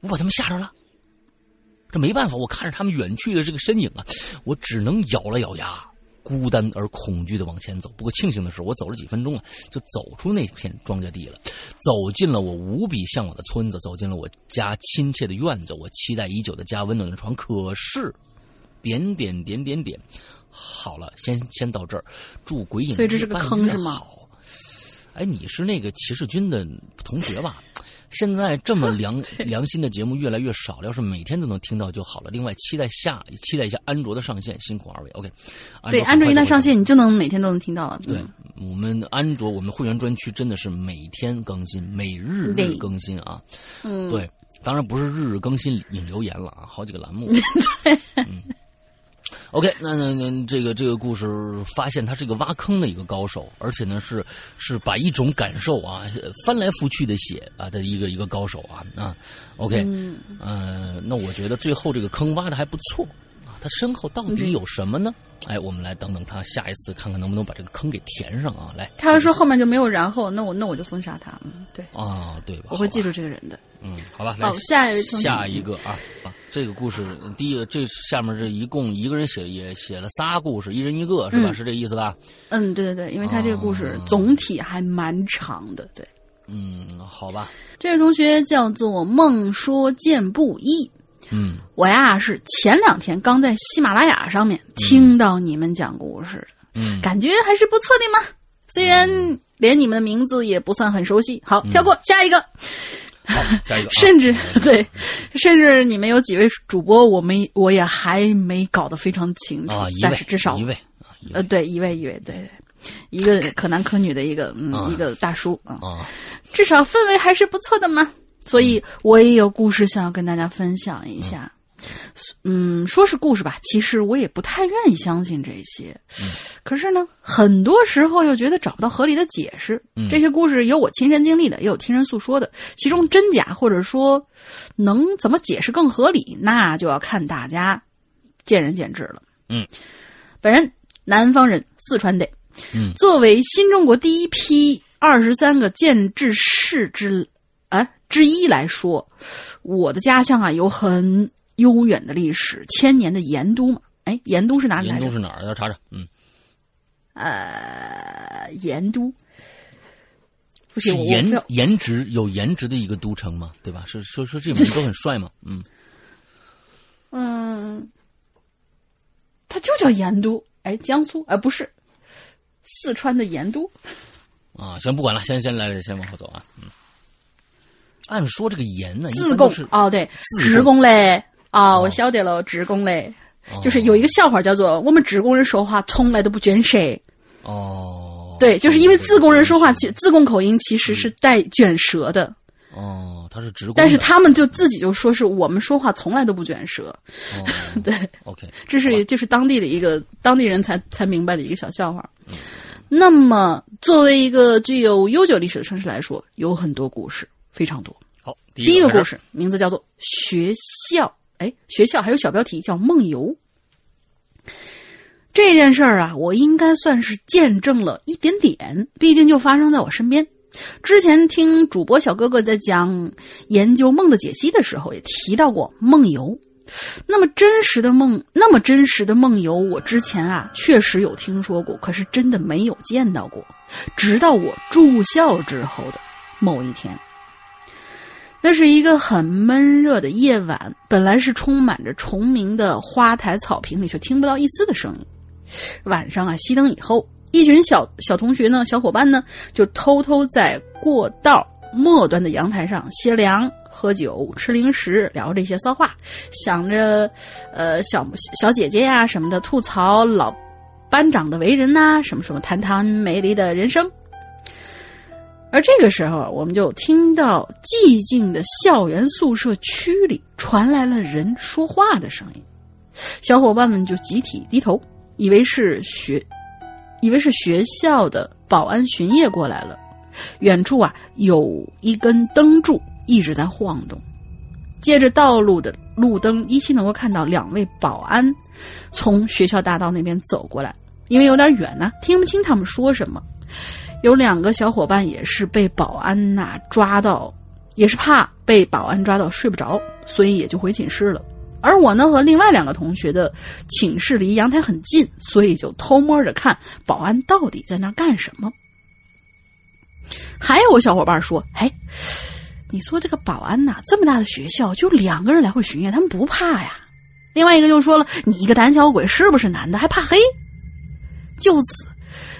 我把他们吓着了。这没办法，我看着他们远去的这个身影啊，我只能咬了咬牙。孤单而恐惧的往前走，不过庆幸的是，我走了几分钟啊，就走出那片庄稼地了，走进了我无比向往的村子，走进了我家亲切的院子，我期待已久的家，温暖的床。可是，点点点点点，好了，先先到这儿，住鬼影。所以这是个坑是吗？哎，你是那个骑士军的同学吧？现在这么良 良心的节目越来越少了，要是每天都能听到就好了。另外，期待下期待一下安卓的上线，辛苦二位。OK，对，安卓一旦上线，你就能每天都能听到了。对我们安卓，我们会员专区真的是每天更新，每日日更新啊。嗯，对，当然不是日日更新引留言了啊，好几个栏目。对。OK，那那那这个这个故事发现他是一个挖坑的一个高手，而且呢是是把一种感受啊翻来覆去的写啊的一个一个高手啊啊，OK，嗯，那我觉得最后这个坑挖的还不错啊，他身后到底有什么呢？哎，我们来等等他下一次，看看能不能把这个坑给填上啊！来，他要说后面就没有然后，那我那我就封杀他，嗯，对啊，对吧？我会记住这个人的，嗯，好吧，好，下一下一个啊。这个故事，第一个，这下面这一共一个人写也写了仨故事，一人一个，是吧？是这意思吧？嗯，对对对，因为他这个故事总体还蛮长的，对。嗯，好吧。这位同学叫做梦说见不一。嗯，我呀是前两天刚在喜马拉雅上面听到你们讲故事，嗯，感觉还是不错的嘛。虽然连你们的名字也不算很熟悉，好，跳过下一个。好，下一个。甚至对，甚至你们有几位主播，我们我也还没搞得非常清楚。啊，但是至少一位，呃，对，一位，一位，对对，一个可男可女的一个，嗯，一个大叔啊。啊，至少氛围还是不错的嘛。所以我也有故事想要跟大家分享一下。嗯，说是故事吧，其实我也不太愿意相信这些。嗯，可是呢，很多时候又觉得找不到合理的解释。嗯，这些故事有我亲身经历的，也有听人诉说的，其中真假或者说能怎么解释更合理，那就要看大家见仁见智了。嗯，本人南方人，四川的。嗯，作为新中国第一批二十三个建制市之啊之一来说，我的家乡啊有很悠远的历史，千年的盐都嘛。哎，盐都是哪里来着？盐都是哪儿？要查查。嗯，呃，盐都。不是颜颜值有颜值的一个都城嘛，对吧？是说说这种人都很帅嘛，嗯，嗯，它就叫盐都。哎，江苏哎，不是，四川的盐都。啊，先，不管了，先先来，先往后走啊，嗯。按说这个盐呢，自贡是哦，对，自职工嘞。啊、哦。我晓得了，职工嘞，哦。就是有一个笑话叫做“我们职工人说话从来都不卷舌”。哦，对，就是因为自贡人说话，其其自贡口音其实是带卷舌的，哦，他是职工，但是他们就自己就说是我们说话从来都不卷舌。哦。对，，OK，这是就是当地的一个当地人才才明白的一个小笑话。那么，作为一个具有悠久历史的城市来说，有很多故事，非常多。好，第一个故事，事名字叫做学校，哎，学校还有小标题叫梦游。这件事儿啊，我应该算是见证了一点点，毕竟就发生在我身边。之前听主播小哥哥在讲研究梦的解析的时候，也提到过梦游。那么真实的梦，那么真实的梦游，我之前啊确实有听说过，可是真的没有见到过。直到我住校之后的某一天，那是一个很闷热的夜晚，本来是充满着虫鸣的花台草坪里，却听不到一丝的声音。晚上啊，熄灯以后，一群小小同学呢，小伙伴呢，就偷偷在过道末端的阳台上歇凉、喝酒、吃零食，聊着一些骚话，想着，呃，小小姐姐呀、什么的，吐槽老班长的为人呐、什么什么，谈谈美丽的人生。而这个时候，我们就听到寂静的校园宿舍区里传来了人说话的声音，小伙伴们就集体低头，以为是学，以为是学校的保安巡夜过来了。远处啊，有一根灯柱一直在晃动。借着道路的路灯，依稀能够看到两位保安从学校大道那边走过来。因为有点远呢、听不清他们说什么。有两个小伙伴也是被保安呐、抓到，也是怕被保安抓到睡不着，所以也就回寝室了。而我呢和另外两个同学的寝室离阳台很近，所以就偷摸着看保安到底在那干什么。还有个小伙伴说：“哎，你说这个保安呐、这么大的学校就两个人来回巡夜，他们不怕呀？”另外一个就说了：“你一个胆小鬼，是不是男的还怕黑？”就此，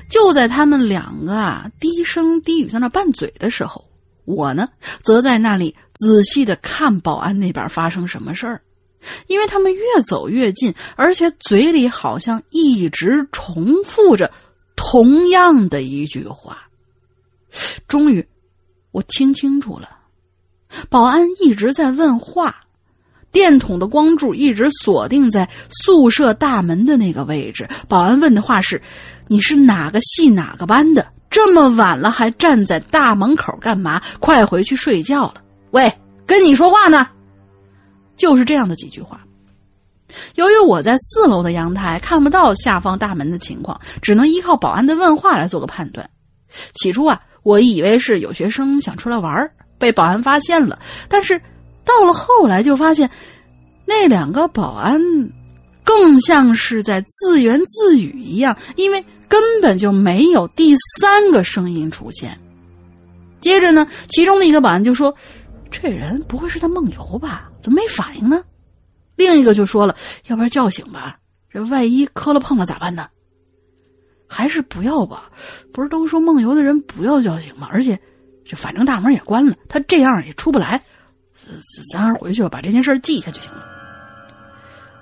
就在他们两个啊低声低语在那拌嘴的时候，我呢则在那里仔细的看保安那边发生什么事儿，因为他们越走越近，而且嘴里好像一直重复着同样的一句话。终于，我听清楚了，保安一直在问话，电筒的光柱一直锁定在宿舍大门的那个位置。保安问的话是：“你是哪个系哪个班的？这么晚了还站在大门口干嘛？快回去睡觉了。”喂，跟你说话呢。就是这样的几句话。由于我在四楼的阳台看不到下方大门的情况，只能依靠保安的问话来做个判断。起初啊，我以为是有学生想出来玩儿被保安发现了，但是到了后来就发现，那两个保安更像是在自言自语一样，因为根本就没有第三个声音出现。接着呢，其中的一个保安就说：“这人不会是在梦游吧？怎么没反应呢？”另一个就说了：“要不然叫醒吧，这万一磕了碰了咋办呢？”还是不要吧，不是都说梦游的人不要叫醒吗？而且，这反正大门也关了，他这样也出不来，咱还是回去吧，把这件事记一下就行了。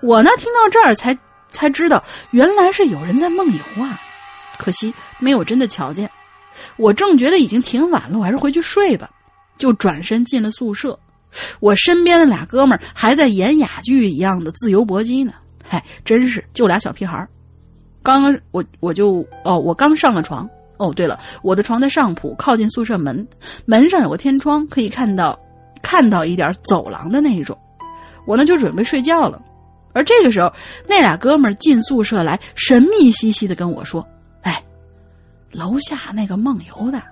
我呢，听到这儿才才知道，原来是有人在梦游啊，可惜没有真的瞧见。我正觉得已经挺晚了，我还是回去睡吧，就转身进了宿舍。我身边的俩哥们儿还在演哑剧一样的自由搏击呢，嗨，真是就俩小屁孩儿。刚刚我我就哦，我刚上了床。哦，对了，我的床在上铺，靠近宿舍门，门上有个天窗，可以看到看到一点走廊的那一种。我呢就准备睡觉了，而这个时候，那俩哥们儿进宿舍来，神秘兮兮的跟我说：“哎，楼下那个梦游的，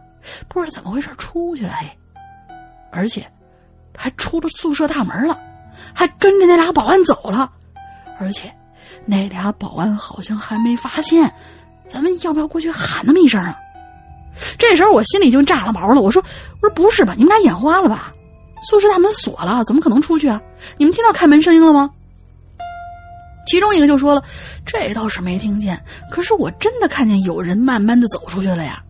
不知道怎么回事出去了，哎，而且还出了宿舍大门了，还跟着那俩保安走了，而且那俩保安好像还没发现，咱们要不要过去喊那么一声啊？”这时候我心里就炸了毛了，我说：“我说不是吧？你们俩眼花了吧？宿舍大门锁了，怎么可能出去啊？你们听到开门声音了吗？”其中一个就说了：“这倒是没听见，可是我真的看见有人慢慢的走出去了呀。”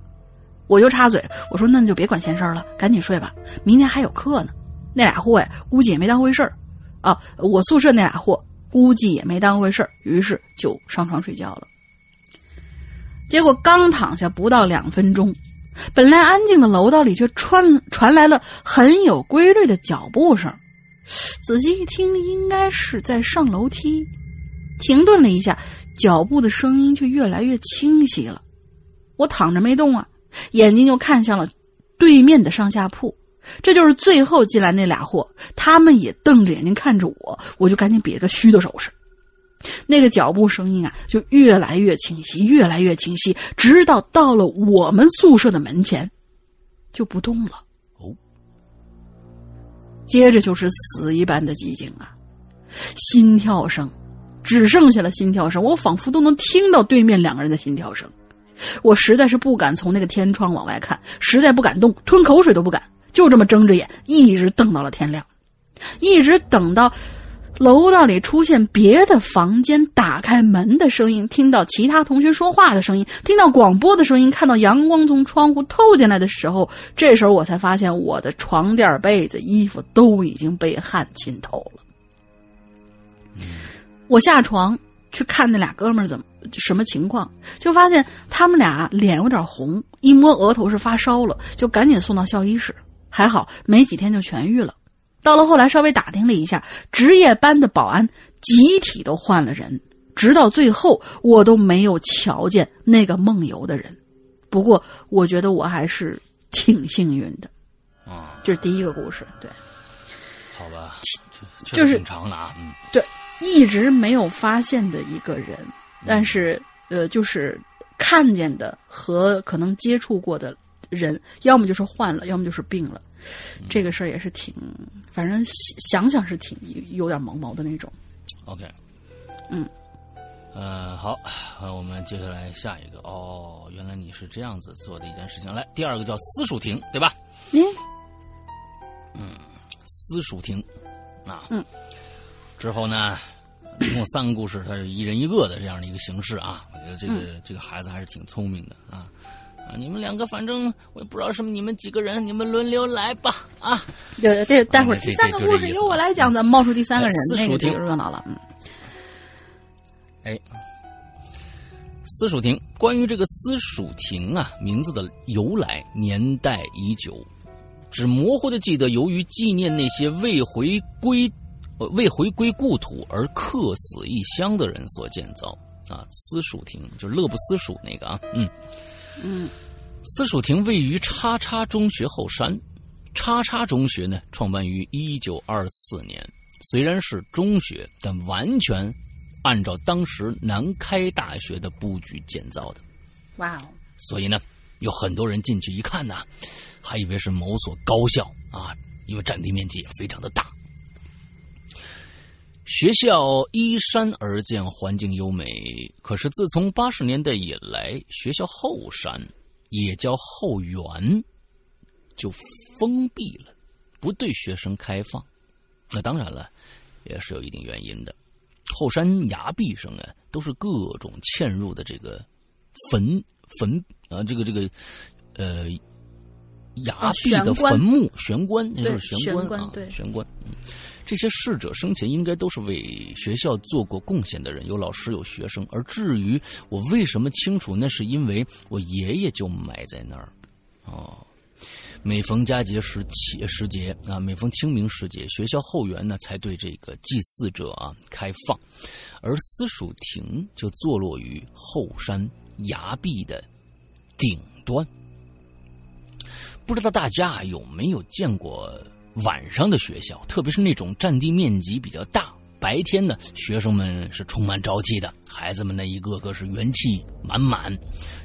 我就插嘴我说：“那就别管闲事了，赶紧睡吧，明天还有课呢。”那俩货呀，估计也没当回事儿啊。我宿舍那俩货估计也没当回事儿，于是就上床睡觉了。结果刚躺下不到两分钟，本来安静的楼道里却传传来了很有规律的脚步声。仔细一听，应该是在上楼梯。停顿了一下，脚步的声音却越来越清晰了。我躺着没动啊，眼睛就看向了对面的上下铺，这就是最后进来那俩货。他们也瞪着眼睛看着我，我就赶紧比了个虚的手势。那个脚步声音啊，就越来越清晰，越来越清晰，直到到了我们宿舍的门前，就不动了。哦，接着就是死一般的寂静啊，心跳声。只剩下了心跳声，我仿佛都能听到对面两个人的心跳声。我实在是不敢从那个天窗往外看，实在不敢动，吞口水都不敢，就这么睁着眼，一直瞪到了天亮，一直等到楼道里出现别的房间打开门的声音，听到其他同学说话的声音，听到广播的声音，看到阳光从窗户透进来的时候，这时候我才发现我的床垫、被子、衣服都已经被汗浸透了。我下床去看那俩哥们儿怎么什么情况，就发现他们俩脸有点红，一摸额头是发烧了，就赶紧送到校医室。还好没几天就痊愈了。到了后来稍微打听了一下，值夜班的保安集体都换了人，直到最后我都没有瞧见那个梦游的人。不过我觉得我还是挺幸运的。啊，这是第一个故事。对，好吧，就是挺长的啊。嗯，对。一直没有发现的一个人，但是呃，就是看见的和可能接触过的人，要么就是换了，要么就是病了。这个事儿也是挺，反正想想是挺有点毛毛的那种。OK，嗯，呃，好，我们接下来下一个。哦，原来你是这样子做的一件事情。来，第二个叫私塾亭，对吧？嗯，嗯，私塾亭啊，嗯。之后呢，一共三个故事，它是一人一个的这样的一个形式啊。我觉得这个这个孩子还是挺聪明的啊啊！你们两个反正我也不知道什么，你们几个人，你们轮流来吧啊。对对，待会儿第三个故事由我来讲，咱冒出第三个人，那个就热闹了。嗯。哎，私塾亭，关于这个私塾亭啊，名字的由来年代已久，只模糊的记得，由于纪念那些未回归。为回归故土而客死异乡的人所建造啊，私塾亭就是乐不思蜀那个啊，嗯嗯，私塾亭位于叉叉中学后山，叉叉中学呢创办于一九二四年，虽然是中学，但完全按照当时南开大学的布局建造的，哇哦，所以呢，有很多人进去一看呢，还以为是某所高校啊，因为占地面积也非常的大。学校依山而建，环境优美。可是自从八十年代以来，学校后山也叫后园就封闭了，不对学生开放。那当然了，也是有一定原因的。后山崖壁上啊，都是各种嵌入的这个坟坟啊，这个这个呃崖壁的坟墓玄关，那就是玄关啊，玄关。嗯。这些逝者生前应该都是为学校做过贡献的人，有老师，有学生。而至于我为什么清楚，那是因为我爷爷就埋在那儿。哦，每逢佳节时节时节啊，每逢清明时节，学校后园呢才对这个祭祀者啊开放，而私塾亭就坐落于后山崖壁的顶端。不知道大家有没有见过？晚上的学校，特别是那种占地面积比较大白天呢，学生们是充满朝气的，孩子们呢一个个是元气满满，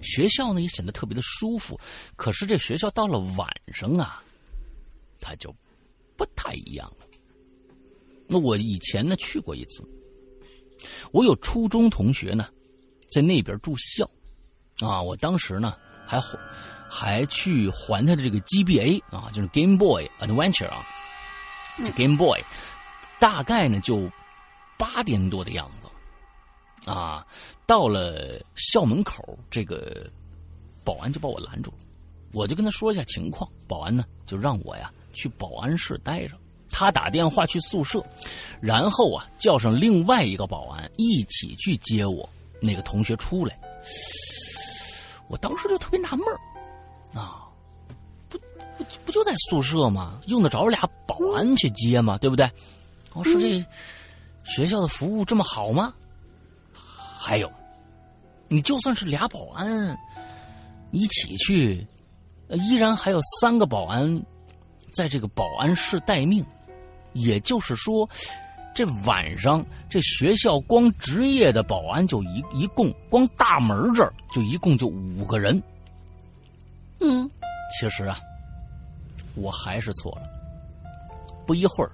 学校呢也显得特别的舒服。可是这学校到了晚上啊，它就不太一样了。那我以前呢去过一次，我有初中同学呢在那边住校，啊，我当时呢还还去还他的这个 GBA 啊，就是 Game Boy Adventure 啊，Game Boy，大概呢就八点多的样子，啊，到了校门口，这个保安就把我拦住了，我就跟他说一下情况，保安呢就让我呀去保安室待着。他打电话去宿舍，然后啊叫上另外一个保安一起去接我那个同学出来。我当时就在宿舍嘛？用得着俩保安去接嘛？对不对？我说这学校的服务这么好吗？还有，你就算是俩保安一起去，依然还有三个保安在这个保安室待命。也就是说，这晚上这学校光值夜的保安就一一共光大门这儿就一共就五个人。嗯，其实啊，我还是错了。不一会儿，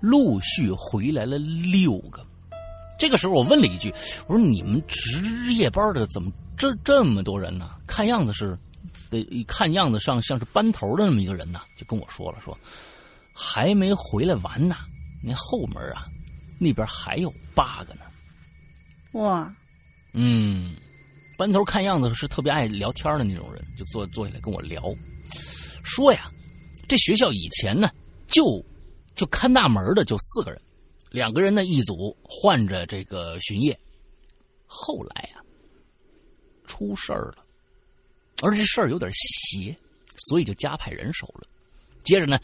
陆续回来了六个。这个时候，我问了一句：“我说你们值夜班的怎么这这么多人呢？看样子是，呃，看样子上像是班头的那么一个人呢。”就跟我说了说。还没回来完呢，那后门啊，那边还有八个呢。哇，嗯，班头看样子是特别爱聊天的那种人，就坐坐下来跟我聊，说呀，这学校以前呢，就就看大门的就四个人，两个人呢一组换着这个巡夜，后来啊，出事儿了，而这事儿有点邪，所以就加派人手了。接着呢。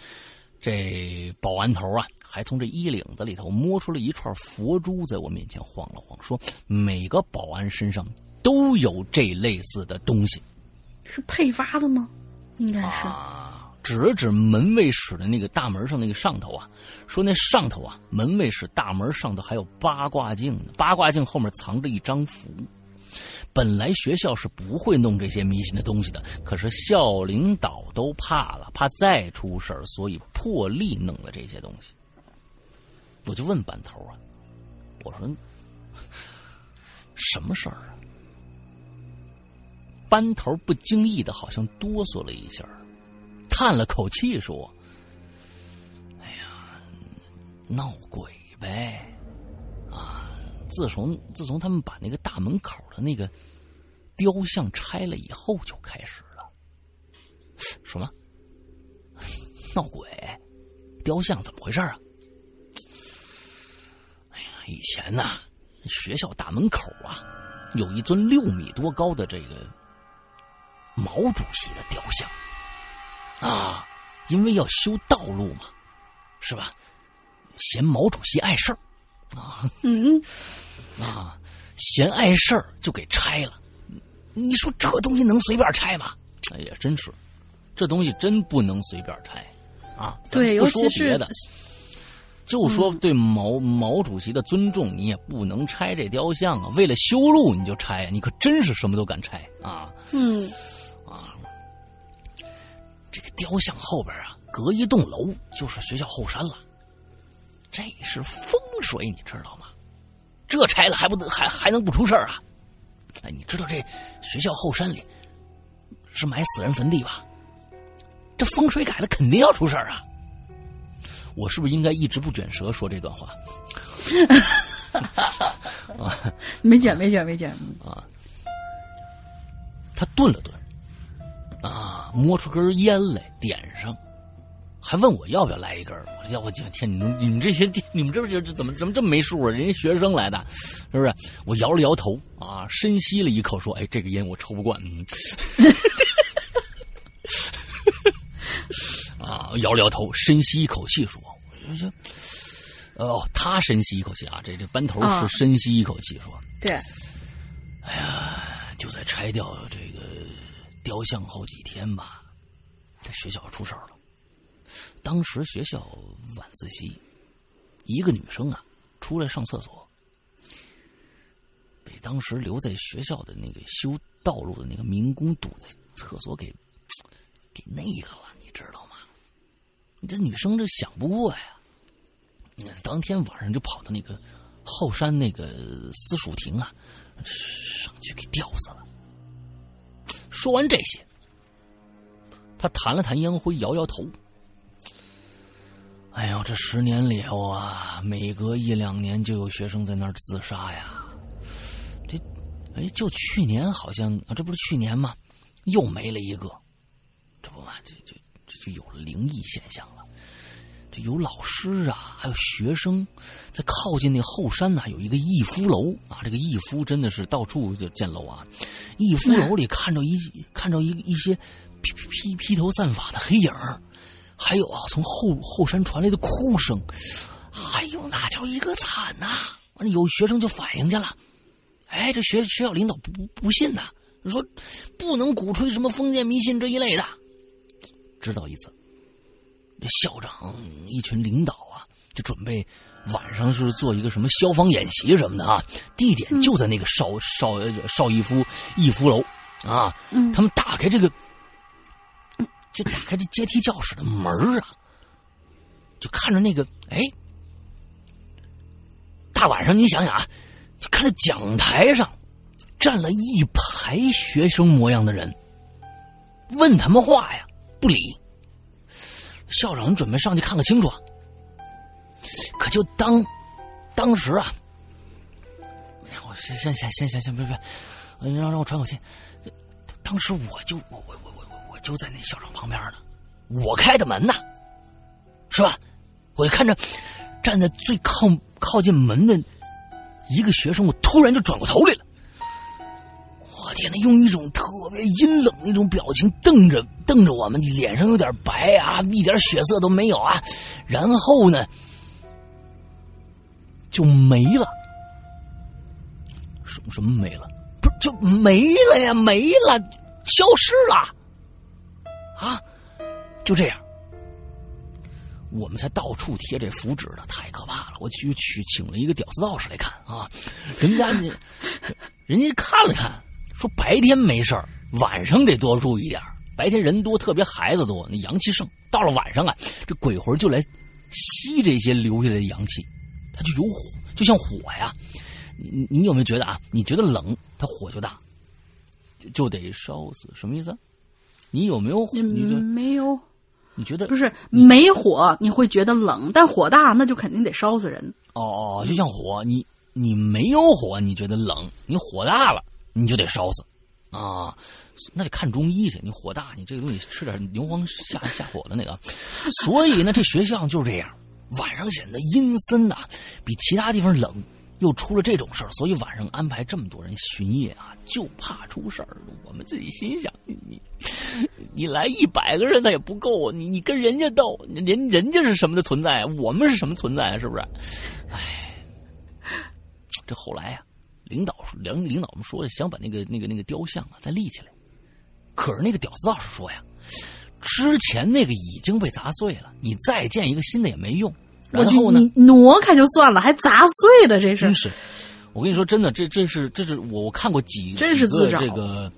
这保安头啊，还从这衣领子里头摸出了一串佛珠，在我面前晃了晃，说：“每个保安身上都有这类似的东西，是配发的吗？应该是。”指了指门卫室的那个大门上那个上头啊，说：“那上头啊，门卫室大门上头还有八卦镜呢，八卦镜后面藏着一张符。”本来学校是不会弄这些迷信的东西的，可是校领导都怕了，怕再出事所以破例弄了这些东西。我就问班头啊，我说什么事儿啊？班头不经意的，好像哆嗦了一下，叹了口气说：“哎呀，闹鬼呗。”啊自从自从他们把那个大门口的那个雕像拆了以后，就开始了。什么？闹鬼？雕像怎么回事啊？哎呀，以前呐，学校大门口啊，有一尊六米多高的这个毛主席的雕像啊，因为要修道路嘛，是吧？嫌毛主席碍事儿。啊，嗯，啊，嫌碍事儿就给拆了。你说这东西能随便拆吗？哎呀，真是，这东西真不能随便拆啊！对，不说别的，就说对毛毛主席的尊重，你也不能拆这雕像啊。为了修路你就拆，你可真是什么都敢拆啊！嗯，雕像后边啊，隔一栋楼就是学校后山了。这是风水，你知道吗？这拆了还不还还能不出事儿啊？哎，你知道这学校后山里是埋死人坟地吧？这风水改了肯定要出事儿啊！我是不是应该一直不卷舌说这段话？啊，没卷，没卷，没卷啊！他顿了顿，啊，摸出根烟来点上。还问我要不要来一根我说要我天，你们你们这些你们这这这怎么怎么这么没数啊？人家学生来的，是不是？我摇了摇头啊，深吸了一口，说：“哎，这个烟我抽不惯。” 啊，摇了摇头，深吸一口气，说：“我说，哦，他深吸一口气啊，这这班头是深吸一口气，说：对，哎呀，就在拆掉这个雕像后几天吧，这学校出事了。”当时学校晚自习，一个女生啊，出来上厕所，被当时留在学校的那个修道路的那个民工堵在厕所给给那个了，你知道吗？这女生这想不过呀，当天晚上就跑到那个后山那个私塾亭啊，上去给吊死了。说完这些，他弹了弹烟灰，摇摇头。哎呦，这十年里头啊，每隔一两年就有学生在那儿自杀呀。这，哎，就去年好像啊，这不是去年吗？又没了一个，这不嘛，这就这就有了灵异现象了。这有老师啊，还有学生，在靠近那后山呐，有一个逸夫楼啊。这个逸夫真的是到处就建楼啊。逸夫楼里看着一 看着一一些披披披头散发的黑影还有啊，从后后山传来的哭声，哎呦，那叫一个惨呐！有学生就反映去了，哎，这学学校领导不不不信呐，说不能鼓吹什么封建迷信这一类的。知道一次，这校长一群领导啊，就准备晚上是做一个什么消防演习什么的啊，地点就在那个邵邵邵逸夫逸夫楼啊，他们打开这个。就打开这阶梯教室的门啊，就看着那个哎，大晚上你想想啊，就看着讲台上站了一排学生模样的人，问他们话呀，不理。校长准备上去看个清楚，可就当当时啊，我先先先先先先别别，让让我喘口气。当时我就我我我。就在那校长旁边呢，我开的门呢，是吧？我就看着站在最靠靠近门的一个学生，我突然就转过头来了。天呐，用一种特别阴冷的那种表情瞪着瞪着我们，脸上有点白啊，一点血色都没有啊。然后呢，就没了。什么什么没了？不是就没了呀？没了，消失了。啊，就这样，我们才到处贴这符纸的，太可怕了！我去去请了一个屌丝道士来看啊，人家呢，人家看了看，说白天没事晚上得多注意点白天人多，特别孩子多，那阳气盛。到了晚上啊，这鬼魂就来吸这些留下来的阳气，它就有火，就像火呀。你你有没有觉得啊？你觉得冷，它火就大，就得烧死，什么意思？你有没有？你没有？你觉得不是没火，你会觉得冷；但火大，那就肯定得烧死人。哦哦，就像火，你你没有火，你觉得冷；你火大了，你就得烧死啊！那得看中医去。你火大，你这个东西吃点牛黄下下火的那个。所以呢，这学校就是这样，晚上显得阴森呐，比其他地方冷。又出了这种事儿，所以晚上安排这么多人巡夜啊，就怕出事儿。我们自己心想，你你你来一百个人那也不够，你你跟人家斗，人人家是什么的存在，我们是什么存在，是不是？哎，这后来呀，领导领领导们说想把那个那个那个雕像啊再立起来，可是那个屌丝道士说呀，之前那个已经被砸碎了，你再建一个新的也没用。然后呢？你挪开就算了，还砸碎了，这是。真是，我跟你说，真的，这这是这是我我看过几真是个这个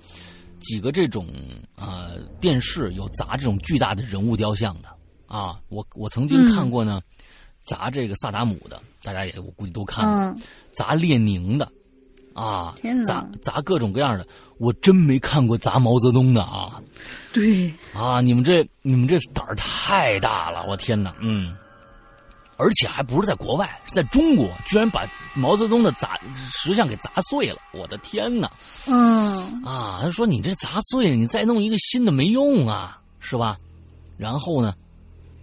几个这种啊电视有砸这种巨大的人物雕像的啊。我我曾经看过呢，砸这个萨达姆的，大家也我估计都看了。砸列宁的啊，砸砸各种各样的，我真没看过砸毛泽东的啊。对啊，你们这你们这胆儿太大了，我天哪，嗯。而且还不是在国外，是在中国，居然把毛泽东的砸石像给砸碎了！我的天哪！嗯啊，他说你这砸碎了，你再弄一个新的没用啊，是吧？然后呢，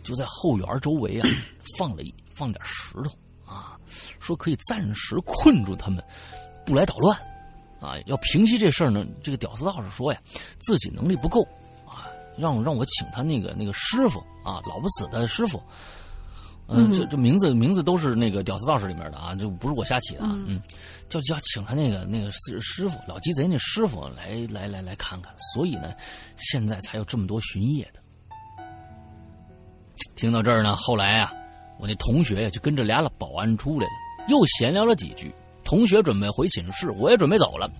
就在后园周围啊放了一放点石头啊，说可以暂时困住他们，不来捣乱啊。要平息这事儿呢，这个屌丝道士说呀，自己能力不够啊，让让我请他那个那个师傅啊，老不死的师傅。嗯，这这名字名字都是那个《屌丝道士》里面的啊，这不是我瞎起的啊。嗯，叫叫请他那个那个师师傅老鸡贼那师傅来来来来看看，所以呢，现在才有这么多巡夜的。听到这儿呢，后来啊，我那同学呀就跟着俩了保安出来了又闲聊了几句。同学准备回寝室，我也准备走了。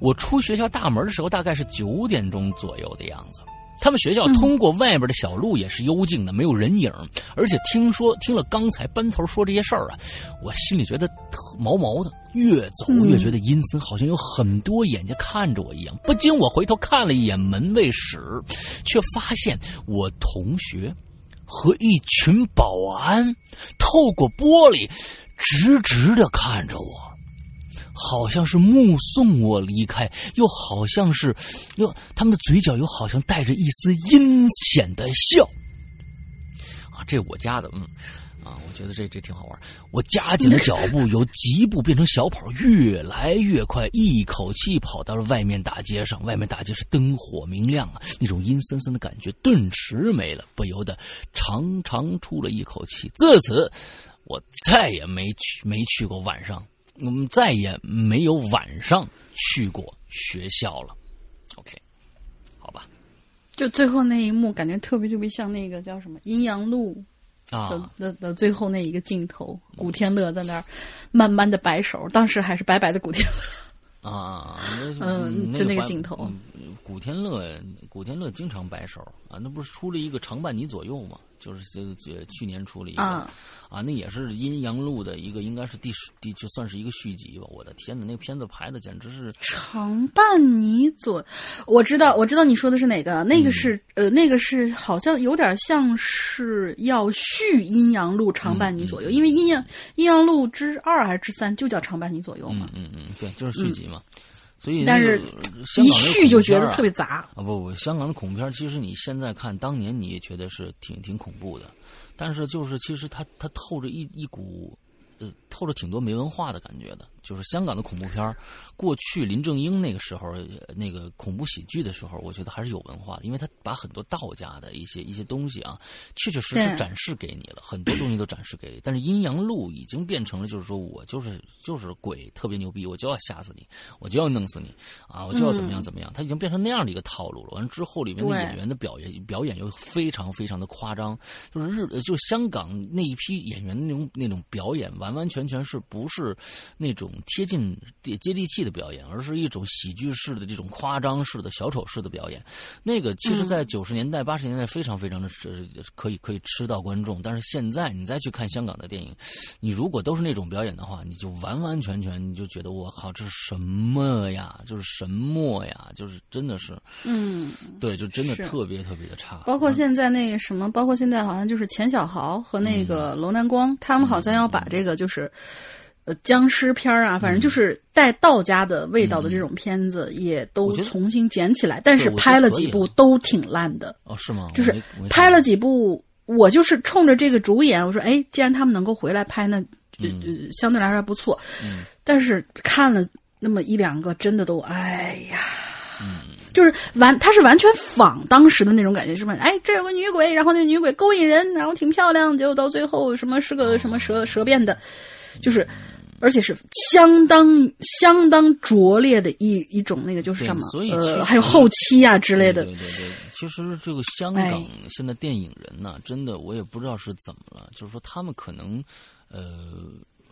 我出学校大门的时候，大概是九点钟左右的样子。他们学校通过外边的小路也是幽静的，没有人影。而且听说听了刚才班头说这些事儿啊，我心里觉得毛毛的，越走越觉得阴森，好像有很多眼睛看着我一样。不禁我回头看了一眼门卫室，却发现我同学和一群保安透过玻璃直直的看着我。好像是目送我离开，又好像是，又他们的嘴角又好像带着一丝阴险的笑。啊，这我家的，嗯，啊，我觉得这这挺好玩。我加紧了脚步，由疾步变成小跑，越来越快，一口气跑到了外面大街上。外面大街是灯火明亮啊，那种阴森森的感觉顿时没了，不由得长长出了一口气。自此，我再也没去没去过晚上。我们再也没有晚上去过学校了。OK，好吧。就最后那一幕，感觉特别特别像那个叫什么《阴阳路》啊的的最后那一个镜头，古天乐在那儿慢慢的摆手，当时还是白白的古天乐啊，嗯，就那个镜头。古天乐，古天乐经常摆手啊，那不是出了一个长伴你左右吗？就是这这去年出了一个啊，那也是阴阳路的一个，应该是第十第就算是一个续集吧。我的天哪，那个片子拍的简直是长伴你左，我知道我知道你说的是哪个，那个是呃那个是好像有点像是要续阴阳路长伴你左右，因为阴阳阴阳路之二还是之三就叫长伴你左右嘛。嗯嗯，对，就是续集嘛。所以，但是一续就觉得特别杂啊！不不，香港的恐怖片其实你现在看，当年你也觉得是挺挺恐怖的，但是就是其实它它透着一一股。呃，透着挺多没文化的感觉的，就是香港的恐怖片过去林正英那个时候，那个恐怖喜剧的时候，我觉得还是有文化的，因为他把很多道家的一些一些东西啊，确确实实展示给你了，很多东西都展示给你。但是阴阳路已经变成了，就是说我就是就是鬼特别牛逼，我就要吓死你，我就要弄死你啊，我就要怎么样怎么样，他已经变成那样的一个套路了。完了之后，里面的演员的表演表演又非常非常的夸张，就是日就香港那一批演员那种那种表演完完全全是不是那种贴近接地气的表演，而是一种喜剧式的这种夸张式的小丑式的表演。那个其实，在九十年代、八十年代非常非常的可以可以吃到观众，但是现在你再去看香港的电影，你如果都是那种表演的话，你就完完全全你就觉得我靠，这是什么呀？就是什么呀？就是真的是，嗯，对，就真的特别特别的差。包括现在那个什么，包括现在好像就是钱小豪和那个楼南光，他们好像要把这个。就是，呃，僵尸片啊，反正就是带道家的味道的这种片子，也都重新捡起来。但是拍了几部都挺烂的。哦，是吗？就是拍了几部，我就是冲着这个主演，我说，哎，既然他们能够回来拍，那呃相对来说还不错。嗯。但是看了那么一两个，真的都，哎呀。嗯。就是完，他是完全仿当时的那种感觉，是吧？哎，这有个女鬼，然后那女鬼勾引人，然后挺漂亮，结果到最后什么是个什么蛇蛇变的，就是，而且是相当相当拙劣的一一种那个就是什么，呃，还有后期啊之类的。对对对，其实这个香港现在电影人呢，真的我也不知道是怎么了，就是说他们可能，呃。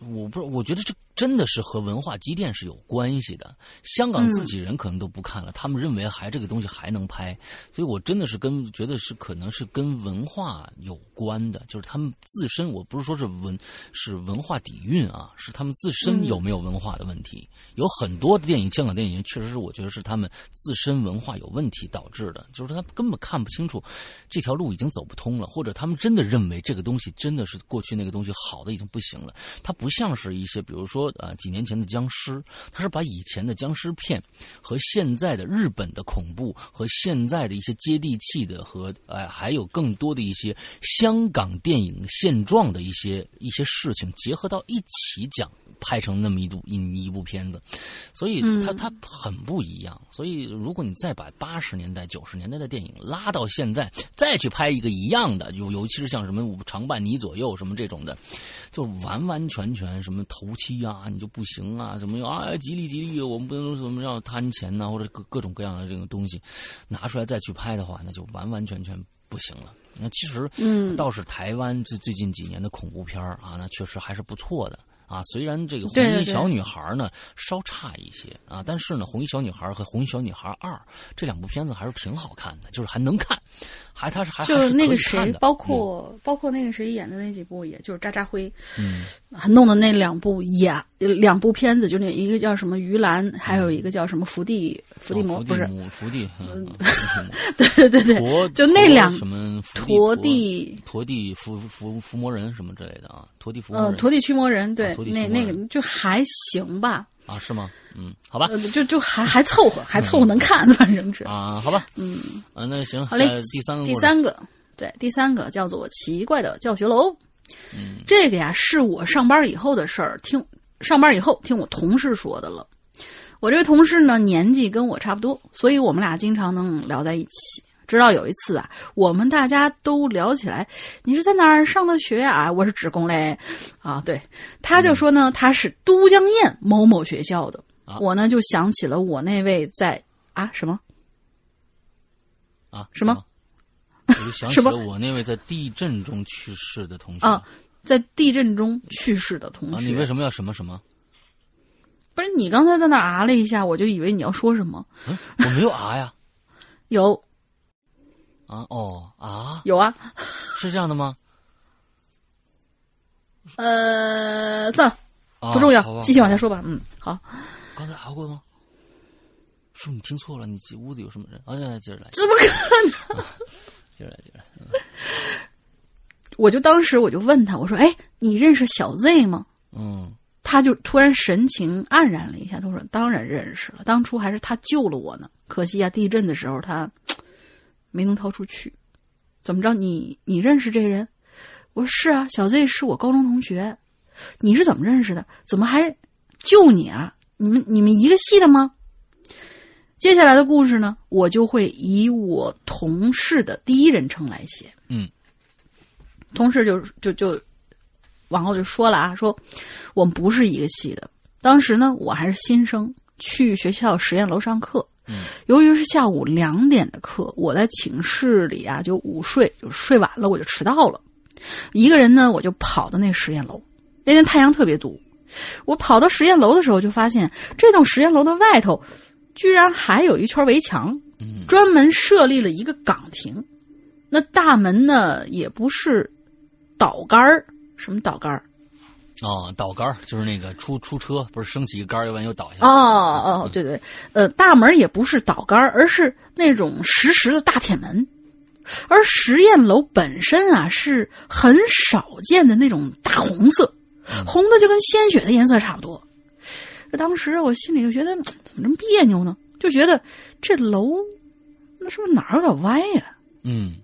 我不，我觉得这真的是和文化积淀是有关系的。香港自己人可能都不看了，他们认为还这个东西还能拍，所以我真的是跟觉得是可能是跟文化有关的，就是他们自身，我不是说是文是文化底蕴啊，是他们自身有没有文化的问题。有很多的电影，香港电影确实是我觉得是他们自身文化有问题导致的，就是他根本看不清楚这条路已经走不通了，或者他们真的认为这个东西真的是过去那个东西好的已经不行了，它不。不像是一些，比如说啊，几年前的僵尸，他是把以前的僵尸片和现在的日本的恐怖和现在的一些接地气的和哎，还有更多的一些香港电影现状的一些一些事情结合到一起讲。拍成那么一部一一部片子，所以它它很不一样。所以如果你再把八十年代九十年代的电影拉到现在，再去拍一个一样的，尤尤其是像什么长伴你左右什么这种的，就完完全全什么头七啊，你就不行啊，什么啊吉利吉利，我们不能怎么样贪钱呐，或者各各种各样的这个东西拿出来再去拍的话，那就完完全全不行了。那其实，嗯，倒是台湾最最近几年的恐怖片啊，那确实还是不错的。啊，虽然这个红衣小女孩呢稍差一些啊，但是呢，红衣小女孩和红衣小女孩二这两部片子还是挺好看的，就是还能看，还它是还就还是那个谁，包括、包括那个谁演的那几部，也就是渣渣辉，嗯。弄的那两部也两部片子，就那一个叫什么鱼兰，还有一个叫什么伏地伏地魔，哦不是，伏地，对对对就那两陀什么伏陀地地陀地伏伏伏魔人什么之类的啊，陀地伏魔呃，人陀地驱魔人，对，啊那那个就还行吧，啊是吗？嗯，好吧呃，就就还 还凑合，还凑合能看，反正是。啊，好吧，嗯，啊那行，好嘞第三个第三个，对，第三个叫做奇怪的教学楼。嗯，这个呀是我上班以后的事儿，听上班以后听我同事说的了。我这位同事呢年纪跟我差不多，所以我们俩经常能聊在一起。直到有一次啊，我们大家都聊起来，你是在哪儿上的学啊？我是职工嘞，啊，对，他就说呢，他是都江堰某某学校的。啊我呢就想起了我那位在啊什么啊什么？我就想起了我那位在地震中去世的同学啊，在地震中去世的同啊，学。你为什么要什么什么？不是你刚才在那儿啊了一下，我就以为你要说什么。嗯，我没有啊呀，有啊哦啊，有啊，是这样的吗？呃，算了，啊不重要继续往下说吧。嗯，好，刚才熬过吗？是你听错了？你屋子有什么人？啊，接着来，怎么可能？接着来，接着来。我就当时我就问他，我说：“哎，你认识小 Z 吗嗯？”他就突然神情黯然了一下，他说：“当然认识了，当初还是他救了我呢。可惜啊，地震的时候他没能逃出去。怎么着？你你认识这人？”我说：“是啊，小 Z 是我高中同学。你是怎么认识的？怎么还救你啊？你们你们一个系的吗？”接下来的故事呢，我就会以我同事的第一人称来写。嗯，同事就就就往后就说了啊，说我们不是一个系的。当时呢，我还是新生，去学校实验楼上课。嗯，由于是下午两点的课，我在寝室里啊就午睡，就睡晚了，我就迟到了。一个人呢，我就跑到那实验楼。那天太阳特别毒，我跑到实验楼的时候，就发现这栋实验楼的外头居然还有一圈围墙，嗯专门设立了一个岗亭。那大门呢，也不是倒杆儿，什么倒杆儿？哦，倒杆儿就是那个出出车，不是升起一个杆儿，要不然又倒下哦来。哦，对对，呃，大门也不是倒杆儿，而是那种实时的大铁门。而实验楼本身啊，是很少见的那种大红色，红的就跟鲜血的颜色差不多。这当时我心里就觉得怎么这么别扭呢？就觉得这楼那是不是哪儿有点歪呀、嗯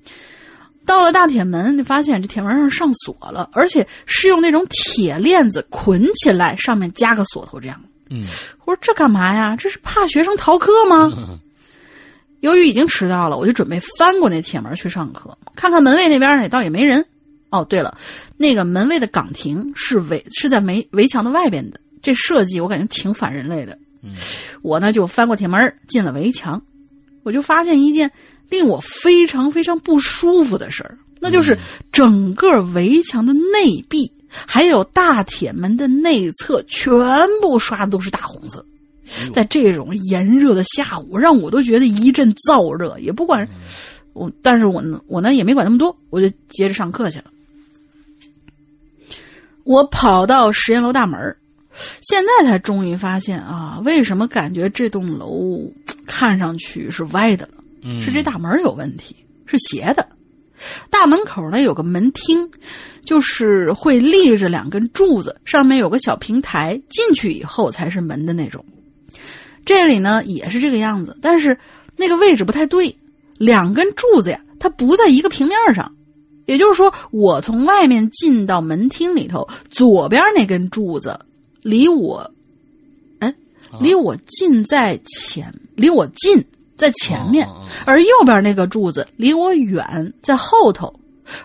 到了大铁门，就发现这铁门上上锁了，而且是用那种铁链子捆起来，上面加个锁头这样。嗯我说这干嘛呀？这是怕学生逃课吗？由于已经迟到了，我就准备翻过那铁门去上课，看看门卫那边呢，倒也没人。哦，对了，那个门卫的岗亭是围是在围围墙的外边的，这设计我感觉挺反人类的。嗯我呢就翻过铁门进了围墙，我就发现一件令我非常非常不舒服的事儿，那就是整个围墙的内壁还有大铁门的内侧全部刷的都是大红色。在这种炎热的下午，让我都觉得一阵燥热，也不管我，但是我呢，我呢也没管那么多，我就接着上课去了。我跑到实验楼大门儿现在才终于发现啊，为什么感觉这栋楼看上去是歪的了？嗯，是这大门有问题，是斜的。大门口呢有个门厅，就是会立着两根柱子，上面有个小平台，进去以后才是门的那种。这里呢也是这个样子，但是那个位置不太对，两根柱子呀，它不在一个平面上。也就是说，我从外面进到门厅里头，左边那根柱子离我，哎，离我近在前，离我近在前面，而右边那个柱子离我远在后头，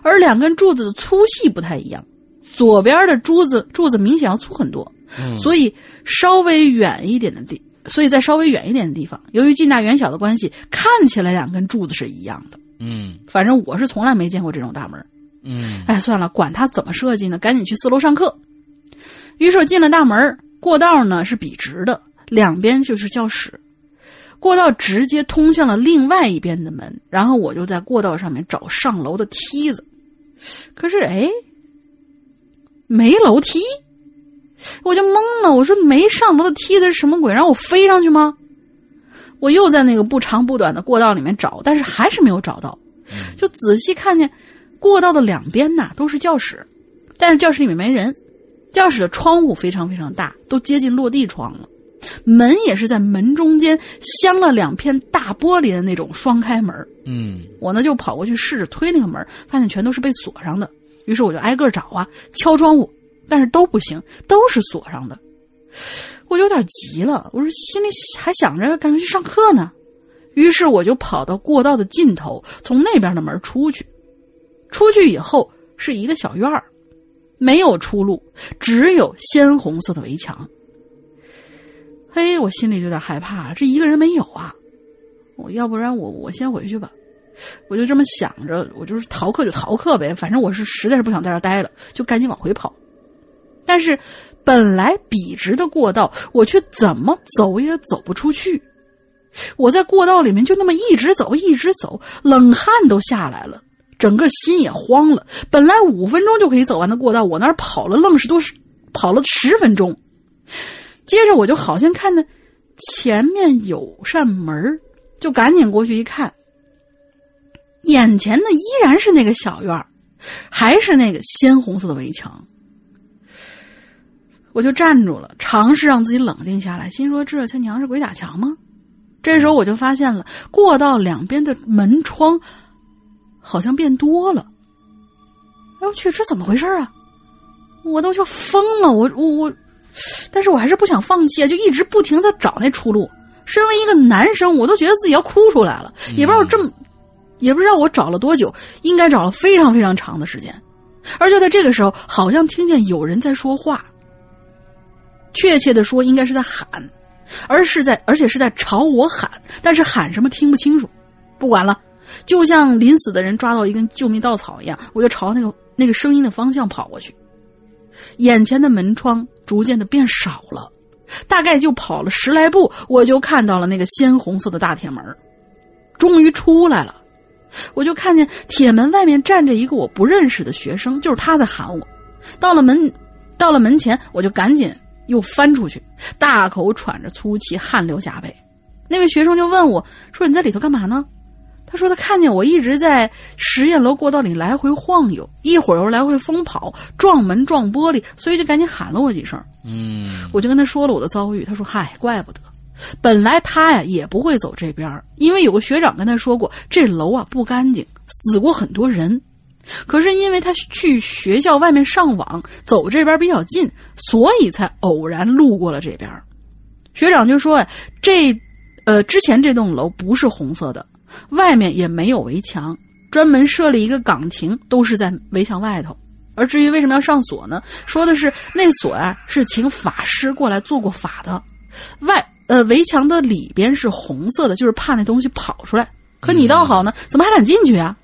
而两根柱子的粗细不太一样，左边的柱子柱子明显要粗很多，嗯所以稍微远一点的地，所以在稍微远一点的地方，由于近大远小的关系，看起来两根柱子是一样的。嗯反正我是从来没见过这种大门。嗯哎，算了，管他怎么设计呢，赶紧去四楼上课。于是我进了大门，过道呢是笔直的，两边就是教室。过道直接通向了另外一边的门，然后我就在过道上面找上楼的梯子。可是哎，没楼梯，我就懵了。我说没上楼的梯子是什么鬼？让我飞上去吗？我又在那个不长不短的过道里面找，但是还是没有找到。就仔细看见过道的两边呐都是教室，但是教室里面没人。教室的窗户非常非常大，都接近落地窗了。门也是在门中间镶了两片大玻璃的那种双开门。嗯，我呢就跑过去试着推那个门，发现全都是被锁上的。于是我就挨个找啊，敲窗户，但是都不行，都是锁上的。我有点急了，我说心里还想着赶快去上课呢。于是我就跑到过道的尽头，从那边的门出去。出去以后是一个小院儿，没有出路，只有鲜红色的围墙。嘿，我心里有点害怕，这一个人没有啊！我要不然我我先回去吧，我就这么想着，我就是逃课就逃课呗，反正我是实在是不想在这待了，就赶紧往回跑。但是本来笔直的过道，我却怎么走也走不出去。我在过道里面就那么一直走，一直走，冷汗都下来了，整个心也慌了。本来五分钟就可以走完的过道，我那儿跑了愣是多跑了十分钟。接着我就好像看到前面有扇门就赶紧过去一看，眼前的依然是那个小院还是那个鲜红色的围墙。我就站住了，尝试让自己冷静下来，心说：“这他娘是鬼打墙吗？”这时候我就发现了过道两边的门窗好像变多了。哎我去，这怎么回事啊？我都就疯了！我我我。但是我还是不想放弃啊，就一直不停在找那出路。身为一个男生，我都觉得自己要哭出来了。也不知道这么，也不知道我找了多久，应该找了非常非常长的时间。而就在这个时候，好像听见有人在说话。确切的说，应该是在喊，而是在，而且是在朝我喊。但是喊什么听不清楚，不管了，就像临死的人抓到一根救命稻草一样，我就朝那个那个声音的方向跑过去。眼前的门窗逐渐的变少了，大概就跑了十来步，我就看到了那个鲜红色的大铁门，终于出来了。我就看见铁门外面站着一个我不认识的学生，就是他在喊我。到了门，到了门前，我就赶紧又翻出去，大口喘着粗气，汗流浃背。那位学生就问我说：“你在里头干嘛呢？”他说他看见我一直在实验楼过道里来回晃悠，一会儿又来回疯跑，撞门撞玻璃，所以就赶紧喊了我几声。嗯，我就跟他说了我的遭遇。他说：“嗨，怪不得，本来他呀也不会走这边，因为有个学长跟他说过，这楼啊不干净，死过很多人。可是因为他去学校外面上网，走这边比较近，所以才偶然路过了这边。”学长就说：“这，呃，之前这栋楼不是红色的。”外面也没有围墙，专门设了一个岗亭，都是在围墙外头。而至于为什么要上锁呢？说的是那锁啊是请法师过来做过法的。外呃围墙的里边是红色的，就是怕那东西跑出来。可你倒好呢，怎么还敢进去啊？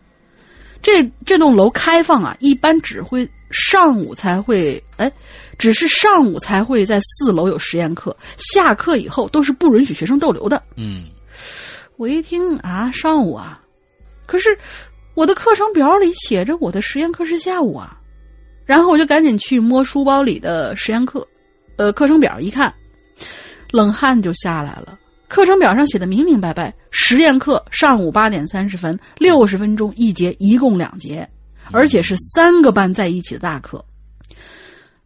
这这栋楼开放啊，一般只会上午才会，哎，只是上午才会在四楼有实验课，下课以后都是不允许学生逗留的。嗯。我一听啊，上午啊，可是我的课程表里写着我的实验课是下午啊，然后我就赶紧去摸书包里的实验课，呃，课程表一看，冷汗就下来了。课程表上写的明明白白，实验课上午八点三十分，六十分钟一节，一共两节，而且是三个班在一起的大课。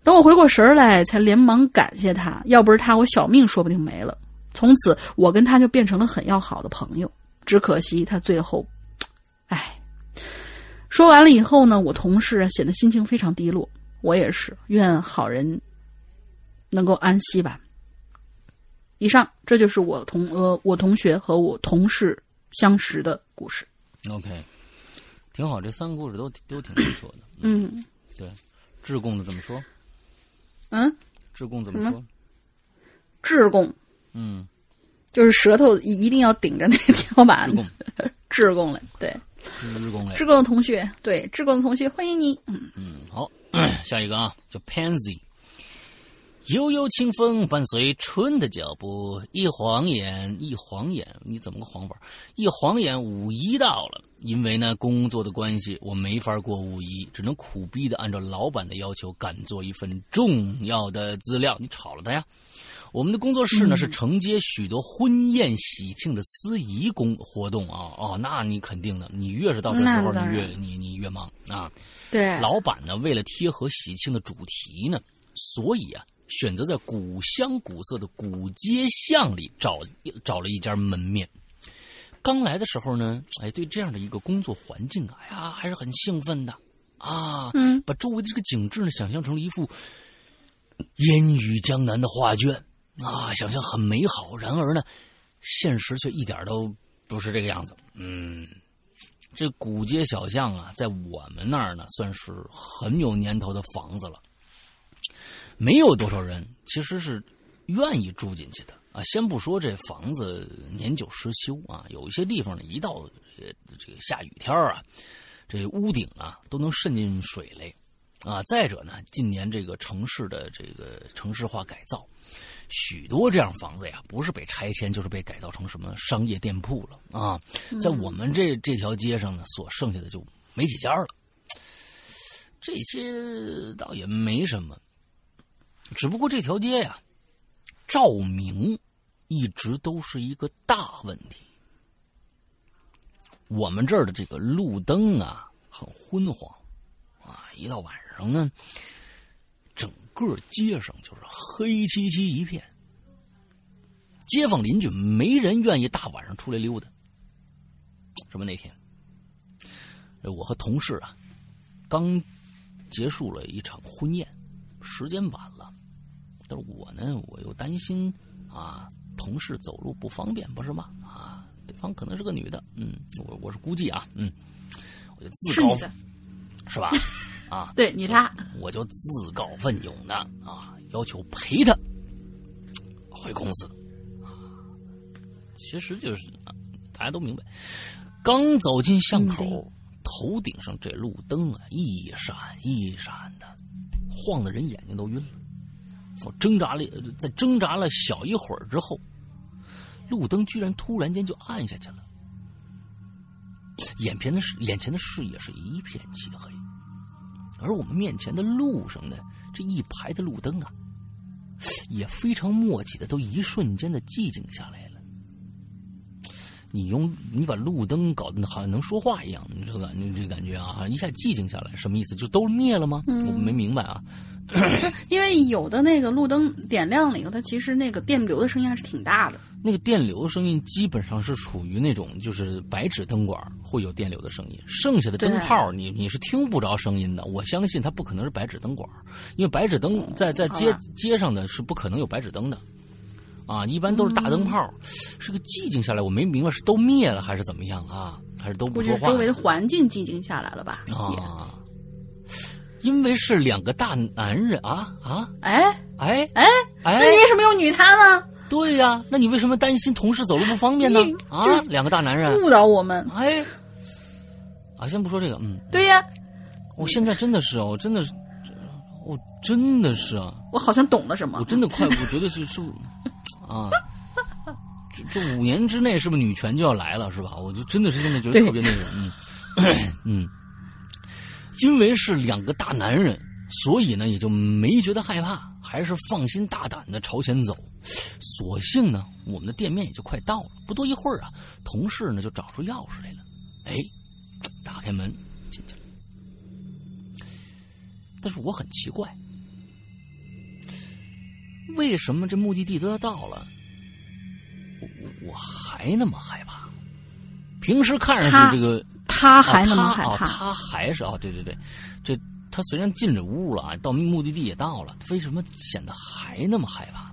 等我回过神来，才连忙感谢他，要不是他，我小命说不定没了。从此，我跟他就变成了很要好的朋友。只可惜他最后，唉。说完了以后呢，我同事显得心情非常低落，我也是。愿好人能够安息吧。以上，这就是我同呃我同学和我同事相识的故事。OK，挺好，这三个故事都都挺不错的。嗯，对，智贡的怎么说？嗯，智贡怎么说？智贡。嗯，就是舌头一定要顶着那个天花板。志工 嘞，对，志工嘞，志工的同学，对，志工的同学，欢迎你。嗯嗯，好，下一个啊，叫 Pansy。悠悠清风伴随春的脚步，一晃眼，一晃眼，你怎么个晃法？一晃眼，五一到了。因为呢，工作的关系，我没法过五一，只能苦逼的按照老板的要求赶做一份重要的资料。你吵了他呀？我们的工作室呢是承接许多婚宴喜庆的司仪工活动啊哦，那你肯定的，你越是到这时候，你越你你越忙啊。对，老板呢为了贴合喜庆的主题呢，所以啊。选择在古香古色的古街巷里找找了一家门面。刚来的时候呢，哎，对这样的一个工作环境啊，哎呀，还是很兴奋的啊。嗯，把周围的这个景致呢，想象成了一幅烟雨江南的画卷啊，想象很美好。然而呢，现实却一点都不是这个样子。嗯，这古街小巷啊，在我们那儿呢，算是很有年头的房子了。没有多少人其实是愿意住进去的啊！先不说这房子年久失修啊，有一些地方呢，一到这个下雨天啊，这屋顶啊都能渗进水来啊。再者呢，近年这个城市的这个城市化改造，许多这样房子呀，不是被拆迁，就是被改造成什么商业店铺了啊。在我们这这条街上呢，所剩下的就没几家了。这些倒也没什么。只不过这条街呀，照明一直都是一个大问题。我们这儿的这个路灯啊，很昏黄啊，一到晚上呢，整个街上就是黑漆漆一片。街坊邻居没人愿意大晚上出来溜达。什么那天，我和同事啊，刚结束了一场婚宴，时间晚了。但是我呢，我又担心啊，同事走路不方便，不是吗？啊，对方可能是个女的，嗯，我我是估计啊，嗯，我就自告，是吧？啊，对你他，我就自告奋勇的啊，要求陪他回公司啊。其实就是大家都明白，刚走进巷口，头顶上这路灯啊，一闪一闪的，晃得人眼睛都晕了。我挣扎了，在挣扎了小一会儿之后，路灯居然突然间就暗下去了，眼前的视眼前的视野是一片漆黑，而我们面前的路上呢，这一排的路灯啊，也非常默契的都一瞬间的寂静下来了。你用你把路灯搞得好像能说话一样，你这个你这感觉啊，一下寂静下来，什么意思？就都灭了吗？我没明白啊。因为有的那个路灯点亮了以后，它其实那个电流的声音还是挺大的。那个电流的声音基本上是处于那种就是白纸灯管会有电流的声音，剩下的灯泡你你是听不着声音的。我相信它不可能是白纸灯管，因为白纸灯在在街街上的是不可能有白纸灯的，啊，一般都是大灯泡。是个寂静下来，我没明白是都灭了还是怎么样啊？还是都不说话？周围的环境寂静下来了吧？啊。因为是两个大男人啊啊！哎哎哎哎！那你为什么用女他呢？对呀，那你为什么担心同事走路不方便呢？啊，两个大男人误导我们！哎，啊，先不说这个，嗯，对呀，我现在真的是，我真的是，我真的是啊，我好像懂了什么，我真的快，我觉得是是，啊，这这五年之内是不是女权就要来了是吧？我就真的是现在觉得特别那个，嗯 嗯。因为是两个大男人，所以呢也就没觉得害怕，还是放心大胆的朝前走。所幸呢，我们的店面也就快到了。不多一会儿啊，同事呢就找出钥匙来了，哎，打开门进去了。但是我很奇怪，为什么这目的地都要到了，我我我还那么害怕？平时看上去这个。他还那么害怕？他还是啊，对对对，这他虽然进这屋了，到目的地也到了，为什么显得还那么害怕？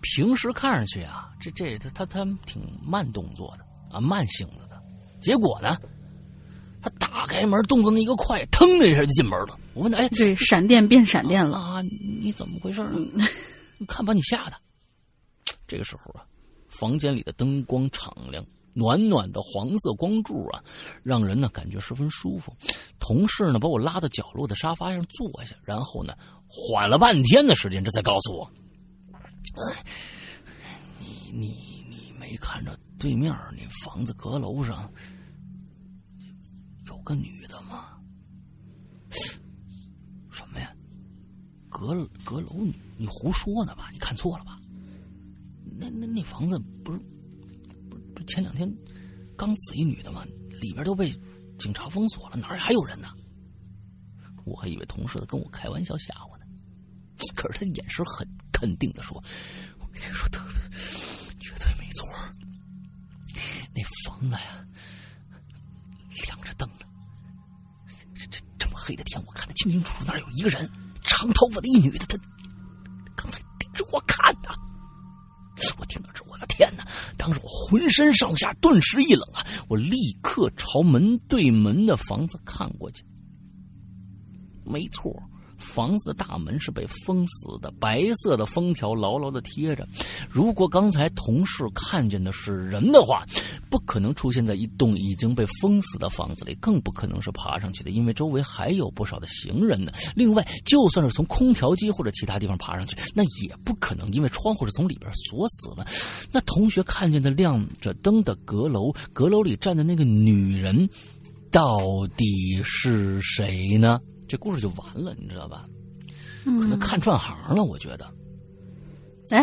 平时看上去啊，这这他他他挺慢动作的啊，慢性子的。结果呢，他打开门动作那一个快，腾的一下就进门了。我问他，哎，对，闪电变闪电了啊！你怎么回事？看把你吓的。这个时候啊，房间里的灯光敞亮。暖暖的黄色光柱啊，让人呢感觉十分舒服。同事呢把我拉到角落的沙发上坐下，然后呢缓了半天的时间，这才告诉我你你你没看着对面那房子阁楼上有个女的吗？什么呀？阁阁楼女？你胡说呢吧？你看错了吧？那那那房子不是不是前两天刚死一女的吗？里边都被警察封锁了，哪儿还有人呢？我还以为同事的跟我开玩笑吓唬呢，可是他眼神很肯定的说：“我跟你说，特绝对没错，那房子呀亮着灯呢，这这这么黑的天，我看得清清楚楚，那有一个人，长头发的一女的，她刚才盯着我看呢。我听到这，我的天哪！当时我浑身上下顿时一冷啊，我立刻朝门对门的房子看过去。没错，房子的大门是被封死的，白色的封条牢牢的贴着。如果刚才同事看见的是人的话，不可能出现在一栋已经被封死的房子里，更不可能是爬上去的，因为周围还有不少的行人呢。另外，就算是从空调机或者其他地方爬上去，那也不可能，因为窗户是从里边锁死的。那同学看见的亮着灯的阁楼，阁楼里站的那个女人，到底是谁呢？这故事就完了，你知道吧？可能看串行了，我觉得。哎，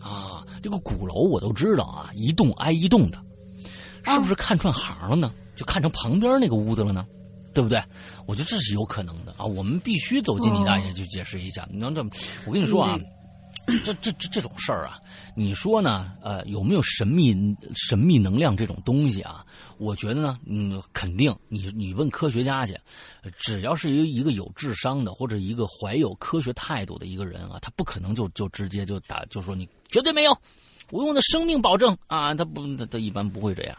啊，这个鼓楼我都知道啊，一栋挨一栋的，是不是看串行了呢？就看成旁边那个屋子了呢？对不对？我觉得这是有可能的啊！我们必须走进李大爷去解释一下。你能这么？我跟你说啊，这这这这种事儿啊，你说呢？呃，有没有神秘神秘能量这种东西啊？我觉得呢，嗯，肯定。你你问科学家去，只要是一一个有智商的或者一个怀有科学态度的一个人啊，他不可能就就直接就打就说你绝对没有。我用的生命保证啊，他不，他他一般不会这样。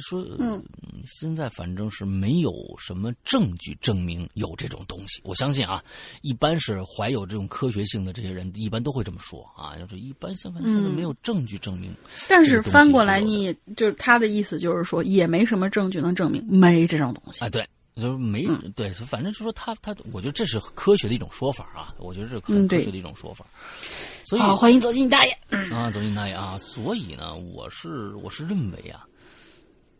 说，嗯，现在反正是没有什么证据证明有这种东西。我相信啊，一般是怀有这种科学性的这些人，一般都会这么说啊。就是一般相反现在没有证据证明。但是翻过来，你就是他的意思，就是说也没什么证据能证明没这种东西啊。对，就是没对，反正就说他他，我觉得这是科学的一种说法啊。我觉得这是很科学的一种说法。所以，好，欢迎走进你大爷啊，走进大爷啊！所以呢，我是我是认为啊，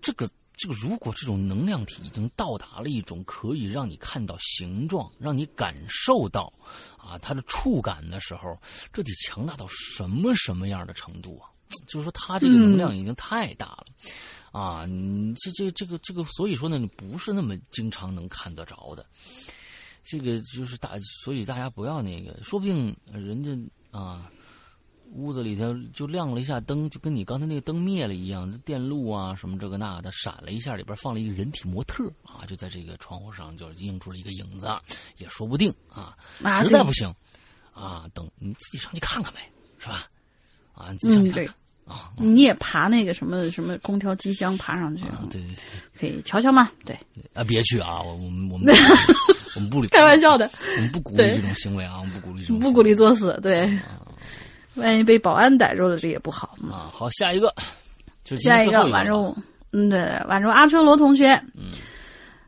这个这个，如果这种能量体已经到达了一种可以让你看到形状、让你感受到啊它的触感的时候，这得强大到什么什么样的程度啊？就是说，它这个能量已经太大了啊！你这这这个这个，所以说呢，你不是那么经常能看得着的。这个就是大，所以大家不要那个，说不定人家。啊，屋子里头就亮了一下灯，就跟你刚才那个灯灭了一样，电路啊什么这个那的闪了一下，里边放了一个人体模特啊，就在这个窗户上就映出了一个影子，也说不定啊。实在不行，啊，等你自己上去看看呗，是吧？啊，你自己上去看看啊。你也爬那个什么什么空调机箱爬上去啊？对对对，可以瞧瞧嘛？对啊，别去啊，我们我们。我们 不开玩笑的，我们不鼓励这种行为啊！我们不鼓励这种，不鼓励作死。对，万一被保安逮住了，这也不好啊。好，下一个，下一个晚州，嗯，对，晚州阿春罗同学，嗯，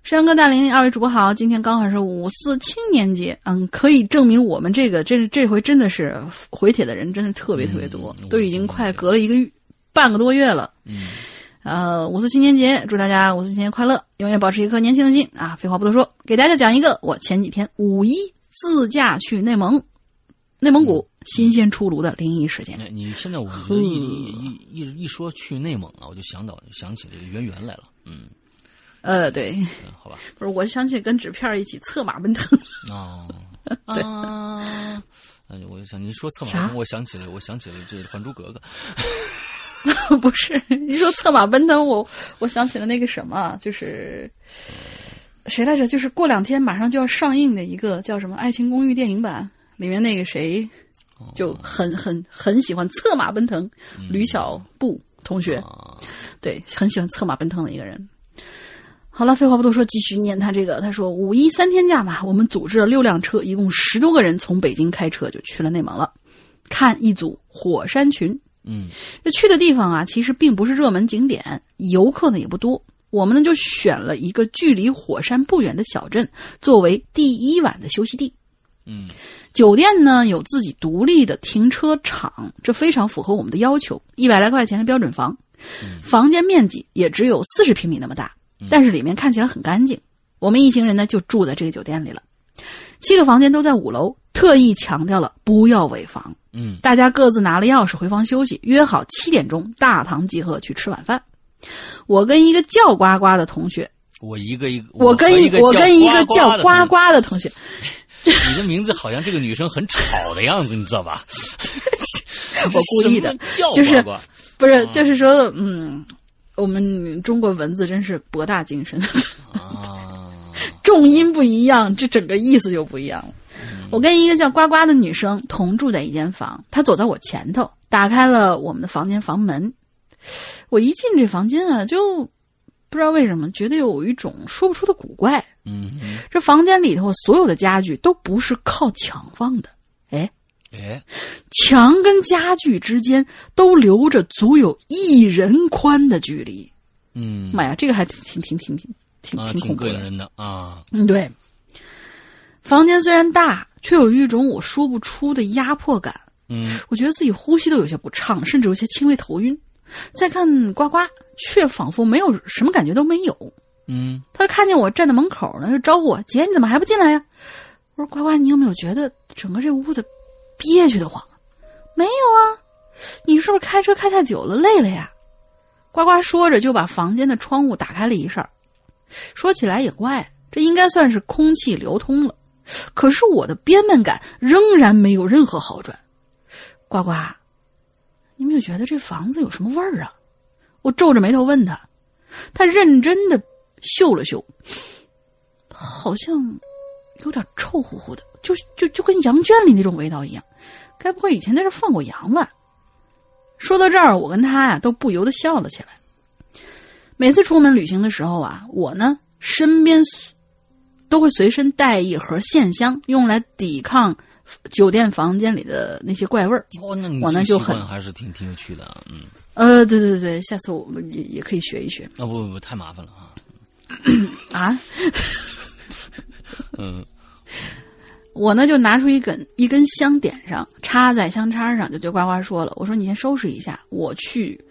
山哥大林，二位主播好，今天刚好是五四青年节，嗯，可以证明我们这个这这回真的是回帖的人真的特别特别多，都已经快隔了一个月半个多月了，嗯。呃，五四青年节，祝大家五四青年快乐，永远保持一颗年轻的心啊！废话不多说，给大家讲一个我前几天五一自驾去内蒙，内蒙古新鲜出炉的灵异事件。你现在我觉得一一一一说去内蒙啊，我就想到想起这个圆圆来了。嗯，呃，对，好吧，不是，我想起跟纸片一起策马奔腾。哦，对，哎，我就想你说策马奔腾，我想起了，我想起了这《还珠格格》。不是，你说策马奔腾，我我想起了那个什么，就是谁来着？就是过两天马上就要上映的一个叫什么《爱情公寓》电影版，里面那个谁就很很很喜欢策马奔腾，吕小布同学，对，很喜欢策马奔腾的一个人。好了，废话不多说，继续念他这个。他说五一三天假嘛，我们组织了六辆车，一共十多个人，从北京开车就去了内蒙了，看一组火山群。嗯，这去的地方啊，其实并不是热门景点，游客呢也不多。我们呢就选了一个距离火山不远的小镇，作为第一晚的休息地。嗯酒店呢有自己独立的停车场，这非常符合我们的要求，一百来块钱的标准房，房间面积也只有四十平米那么大，但是里面看起来很干净。我们一行人呢就住在这个酒店里了，七个房间都在五楼，特意强调了不要尾房。嗯大家各自拿了钥匙回房休息，约好七点钟大堂集合去吃晚饭。我跟一个叫呱呱的同学，我一个一个，我跟一个我跟一个叫呱呱的同学，你的名字好像这个女生很吵的样子，你知道吧？我故意的就是不是，就是说，嗯，我们中国文字真是博大精深，啊，重音不一样，这整个意思就不一样了。我跟一个叫呱呱的女生同住在一间房，她走在我前头，打开了我们的房间房门。我一进这房间啊，就不知道为什么觉得有一种说不出的古怪。嗯，这房间里头所有的家具都不是靠墙放的，哎，哎，墙跟家具之间都留着足有一人宽的距离。嗯，妈呀，这个还挺挺挺挺挺啊，挺恐怖的啊，嗯，对。房间虽然大，却有一种我说不出的压迫感。嗯我觉得自己呼吸都有些不畅，甚至有些轻微头晕。再看呱呱，却仿佛没有什么感觉都没有。嗯他看见我站在门口呢，就招呼我：“姐，你怎么还不进来呀？”我说：“呱呱，你有没有觉得整个这屋子憋屈的慌？”“没有啊，你是不是开车开太久了，累了呀？”呱呱说着就把房间的窗户打开了一扇。说起来也怪，这应该算是空气流通了，可是我的憋闷感仍然没有任何好转。呱呱，你没有觉得这房子有什么味儿啊？我皱着眉头问他，他认真的嗅了嗅，好像有点臭乎乎的，就就就跟羊圈里那种味道一样。该不会以前在这放过羊吧？说到这儿，我跟他呀都不由得笑了起来。每次出门旅行的时候啊，我呢身边都会随身带一盒线香，用来抵抗酒店房间里的那些怪味儿。哦，那你我呢就很还是挺挺有趣的啊，嗯，呃，对对对，下次我们也也可以学一学啊不不不，太麻烦了啊，啊。嗯我呢就拿出一根一根香点上，插在香插上，就对呱呱说了：“我说你先收拾一下，我去，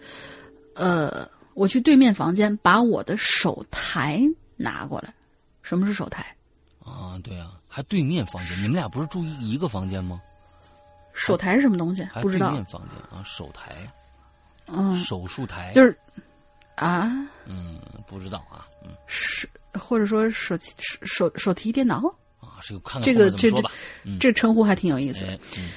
呃，我去对面房间把我的手台拿过来。什么是手台？啊，对啊，还对面房间，你们俩不是住一一个房间吗？手台是什么东西？还不知道对面。房间啊，手台，嗯，手术台，就是啊，嗯，不知道啊，嗯是或者说手手手手提电脑，啊，这个看看这个这这称呼还挺有意思的。哎，嗯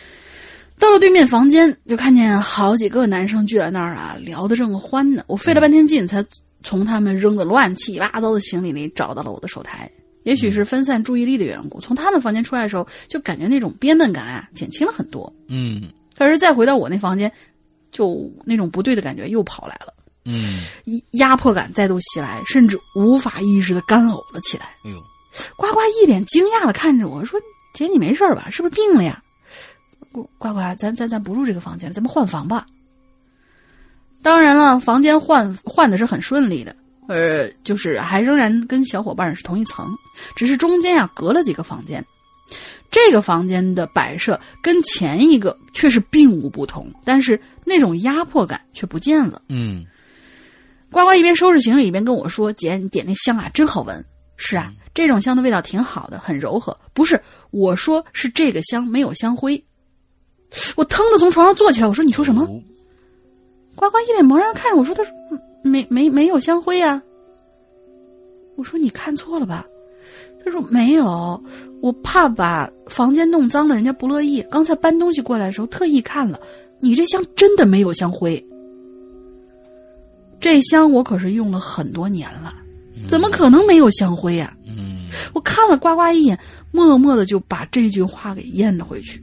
到了对面房间，就看见好几个男生聚在那儿啊，聊得正欢呢。我费了半天劲，才从他们扔的乱七八糟的行李里找到了我的手台。也许是分散注意力的缘故，从他们房间出来的时候，就感觉那种憋闷感啊减轻了很多。嗯可是再回到我那房间，就那种不对的感觉又跑来了，嗯，一压迫感再度袭来，甚至无法抑制的干呕了起来。哎呦，呱呱一脸惊讶的看着我说：“姐，你没事吧？是不是病了呀？”呱呱，咱咱咱不住这个房间了，咱们换房吧。当然了，房间换换的是很顺利的，呃，就是还仍然跟小伙伴是同一层，只是中间啊隔了几个房间。这个房间的摆设跟前一个却是并无不同，但是那种压迫感却不见了。嗯呱呱一边收拾行李一边跟我说：“姐，你点那香啊，真好闻。”是啊，这种香的味道挺好的，很柔和。不是，我说是这个香没有香灰。我腾的从床上坐起来，我说：“你说什么？”哦呱呱一脸茫然看着我说：“他说嗯没没没有香灰呀、我说：“你看错了吧？”他说：“没有，我怕把房间弄脏了，人家不乐意。刚才搬东西过来的时候特意看了，你这香真的没有香灰。这香我可是用了很多年了，怎么可能没有香灰呀、嗯我看了呱呱一眼，默默的就把这句话给咽了回去。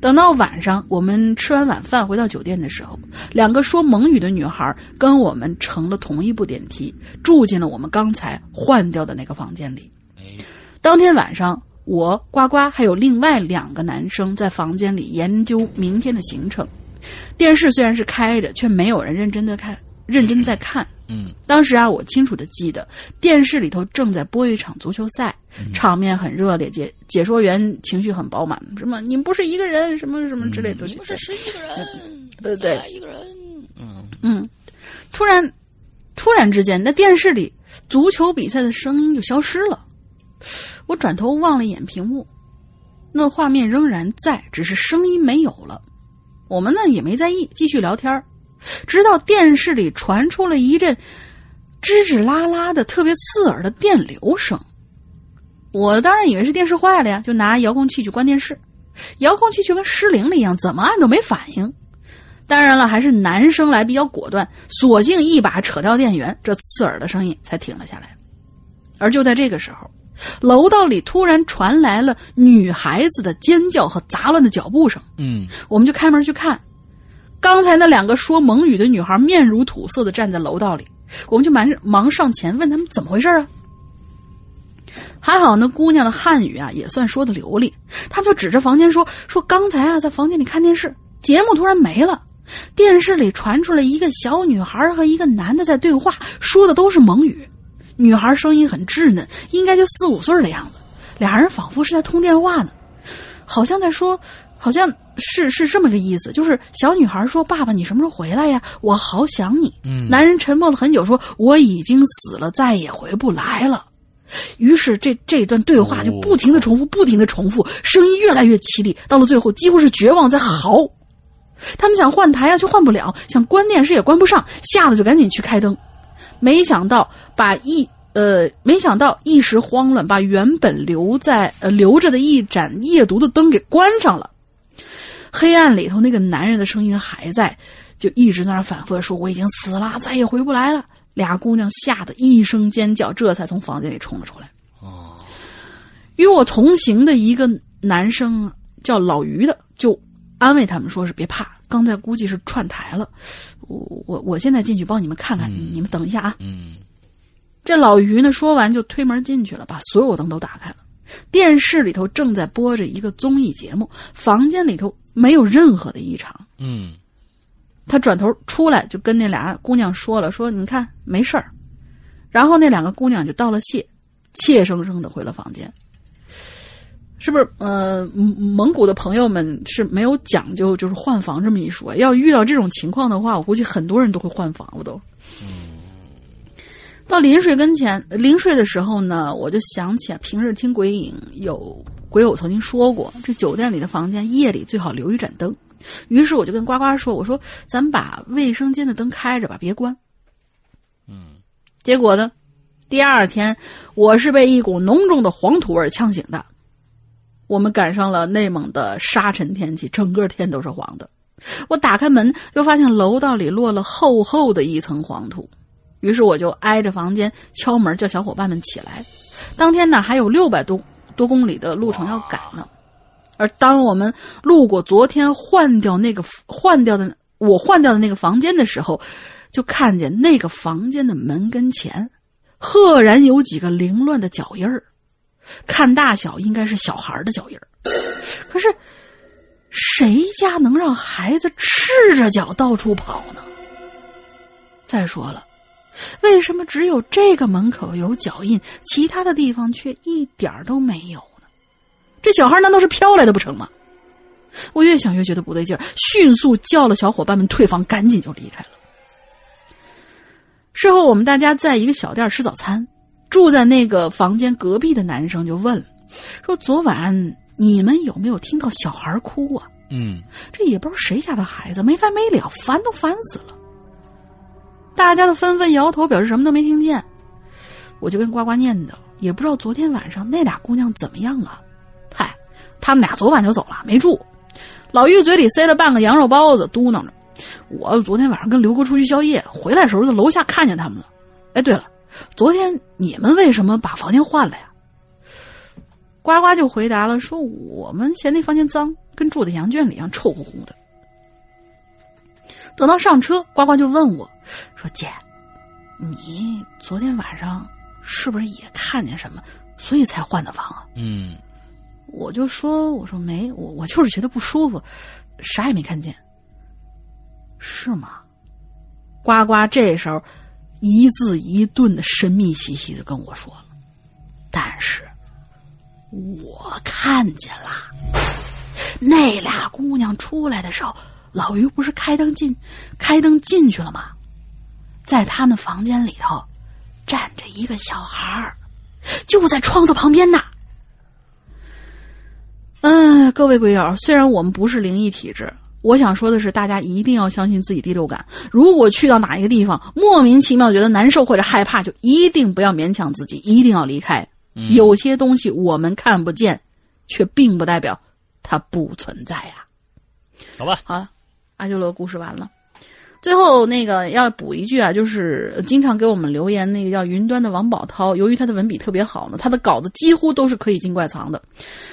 等到晚上，我们吃完晚饭回到酒店的时候，两个说蒙语的女孩跟我们乘了同一部电梯，住进了我们刚才换掉的那个房间里。哎当天晚上，我呱呱还有另外两个男生在房间里研究明天的行程。电视虽然是开着，却没有人认真的看，认真在看。嗯。当时啊，我清楚的记得电视里头正在播一场足球赛，场面很热烈，解解说员情绪很饱满，什么你们不是一个人，什么什么之类的，你们是十一个人，对再对一个人，嗯。嗯，突然，突然之间，那电视里足球比赛的声音就消失了。我转头望了一眼屏幕，那画面仍然在，只是声音没有了。我们呢也没在意，继续聊天儿直到电视里传出了一阵吱吱啦啦的、特别刺耳的电流声。我当然以为是电视坏了呀，就拿遥控器去关电视。遥控器就跟失灵了一样，怎么按都没反应。当然了，还是男生来比较果断，索性一把扯掉电源，这刺耳的声音才停了下来。而就在这个时候，楼道里突然传来了女孩子的尖叫和杂乱的脚步声，嗯我们就开门去看。刚才那两个说蒙语的女孩面如土色的站在楼道里，我们就忙忙上前问他们怎么回事啊。还好那姑娘的汉语啊也算说的流利，他们就指着房间说说刚才啊在房间里看电视，节目突然没了，电视里传出来一个小女孩和一个男的在对话，说的都是蒙语，女孩声音很稚嫩，应该就四五岁的样子，俩人仿佛是在通电话呢，好像在说，好像是是这么个意思，就是小女孩说：“爸爸，你什么时候回来呀？我好想你。”嗯男人沉默了很久，说：“我已经死了，再也回不来了。”于是这这段对话就不停的重复，不停的重复，声音越来越凄厉，到了最后几乎是绝望在嚎。他们想换台啊，却换不了；想关电视也关不上，吓得就赶紧去开灯。没想到把一呃，没想到一时慌乱，把原本留在呃留着的一盏夜读的灯给关上了。黑暗里头，那个男人的声音还在，就一直在那反复的说：“我已经死了，再也回不来了。”俩姑娘吓得一声尖叫，这才从房间里冲了出来。哦，与我同行的一个男生啊叫老于的，就安慰他们说是别怕，刚才估计是串台了。我我我现在进去帮你们看看，你们等一下啊。嗯这老于呢，说完就推门进去了，把所有灯都打开了。电视里头正在播着一个综艺节目，房间里头没有任何的异常。嗯他转头出来就跟那俩姑娘说了：“说你看没事儿。”然后那两个姑娘就道了谢，怯生生的回了房间。是不是？呃，蒙蒙古的朋友们是没有讲究就是换房这么一说。要遇到这种情况的话，我估计很多人都会换房了都。到临睡跟前，临睡的时候呢，我就想起啊，平日听鬼影有鬼友曾经说过，这酒店里的房间夜里最好留一盏灯。于是我就跟呱呱说：“我说咱们把卫生间的灯开着吧，别关。”嗯，结果呢，第二天我是被一股浓重的黄土味呛醒的。我们赶上了内蒙的沙尘天气，整个天都是黄的。我打开门，就发现楼道里落了厚厚的一层黄土。于是我就挨着房间敲门，叫小伙伴们起来。当天呢，还有六百多多公里的路程要赶呢。而当我们路过昨天换掉那个换掉的我换掉的那个房间的时候，就看见那个房间的门跟前，赫然有几个凌乱的脚印儿，看大小应该是小孩的脚印儿。可是，谁家能让孩子赤着脚到处跑呢？再说了，为什么只有这个门口有脚印，其他的地方却一点儿都没有呢？这小孩难道是飘来的不成吗？我越想越觉得不对劲儿，迅速叫了小伙伴们退房，赶紧就离开了。事后，我们大家在一个小店吃早餐，住在那个房间隔壁的男生就问了，说：“昨晚你们有没有听到小孩哭啊？嗯这也不知道谁家的孩子，没完没了，烦都烦死了。”大家都纷纷摇头，表示什么都没听见。我就跟呱呱念叨，也不知道昨天晚上那俩姑娘怎么样了？嗨，他们俩昨晚就走了，没住。老玉嘴里塞了半个羊肉包子，嘟囔着：“我昨天晚上跟刘哥出去宵夜，回来的时候在楼下看见他们了。哎，对了，昨天你们为什么把房间换了呀？”呱呱就回答了说：“我们嫌那房间脏，跟住在羊圈里一样臭乎乎的。”等到上车，呱呱就问我说：“姐，你昨天晚上是不是也看见什么，所以才换的房啊？”嗯我就说：“我说没，我我就是觉得不舒服，啥也没看见。”是吗？呱呱这时候一字一顿的神秘兮兮的跟我说了，但是我看见了，那俩姑娘出来的时候，老于不是开灯进，开灯进去了吗？在他们房间里头站着一个小孩儿，就在窗子旁边呢。嗯，各位鬼友，虽然我们不是灵异体质，我想说的是，大家一定要相信自己第六感。如果去到哪一个地方，莫名其妙觉得难受或者害怕，就一定不要勉强自己，一定要离开。嗯有些东西我们看不见，却并不代表它不存在呀、好吧，好了，阿修罗故事完了。最后那个要补一句啊，就是呃经常给我们留言那个叫云端的王宝涛，由于他的文笔特别好呢，他的稿子几乎都是可以进怪藏的，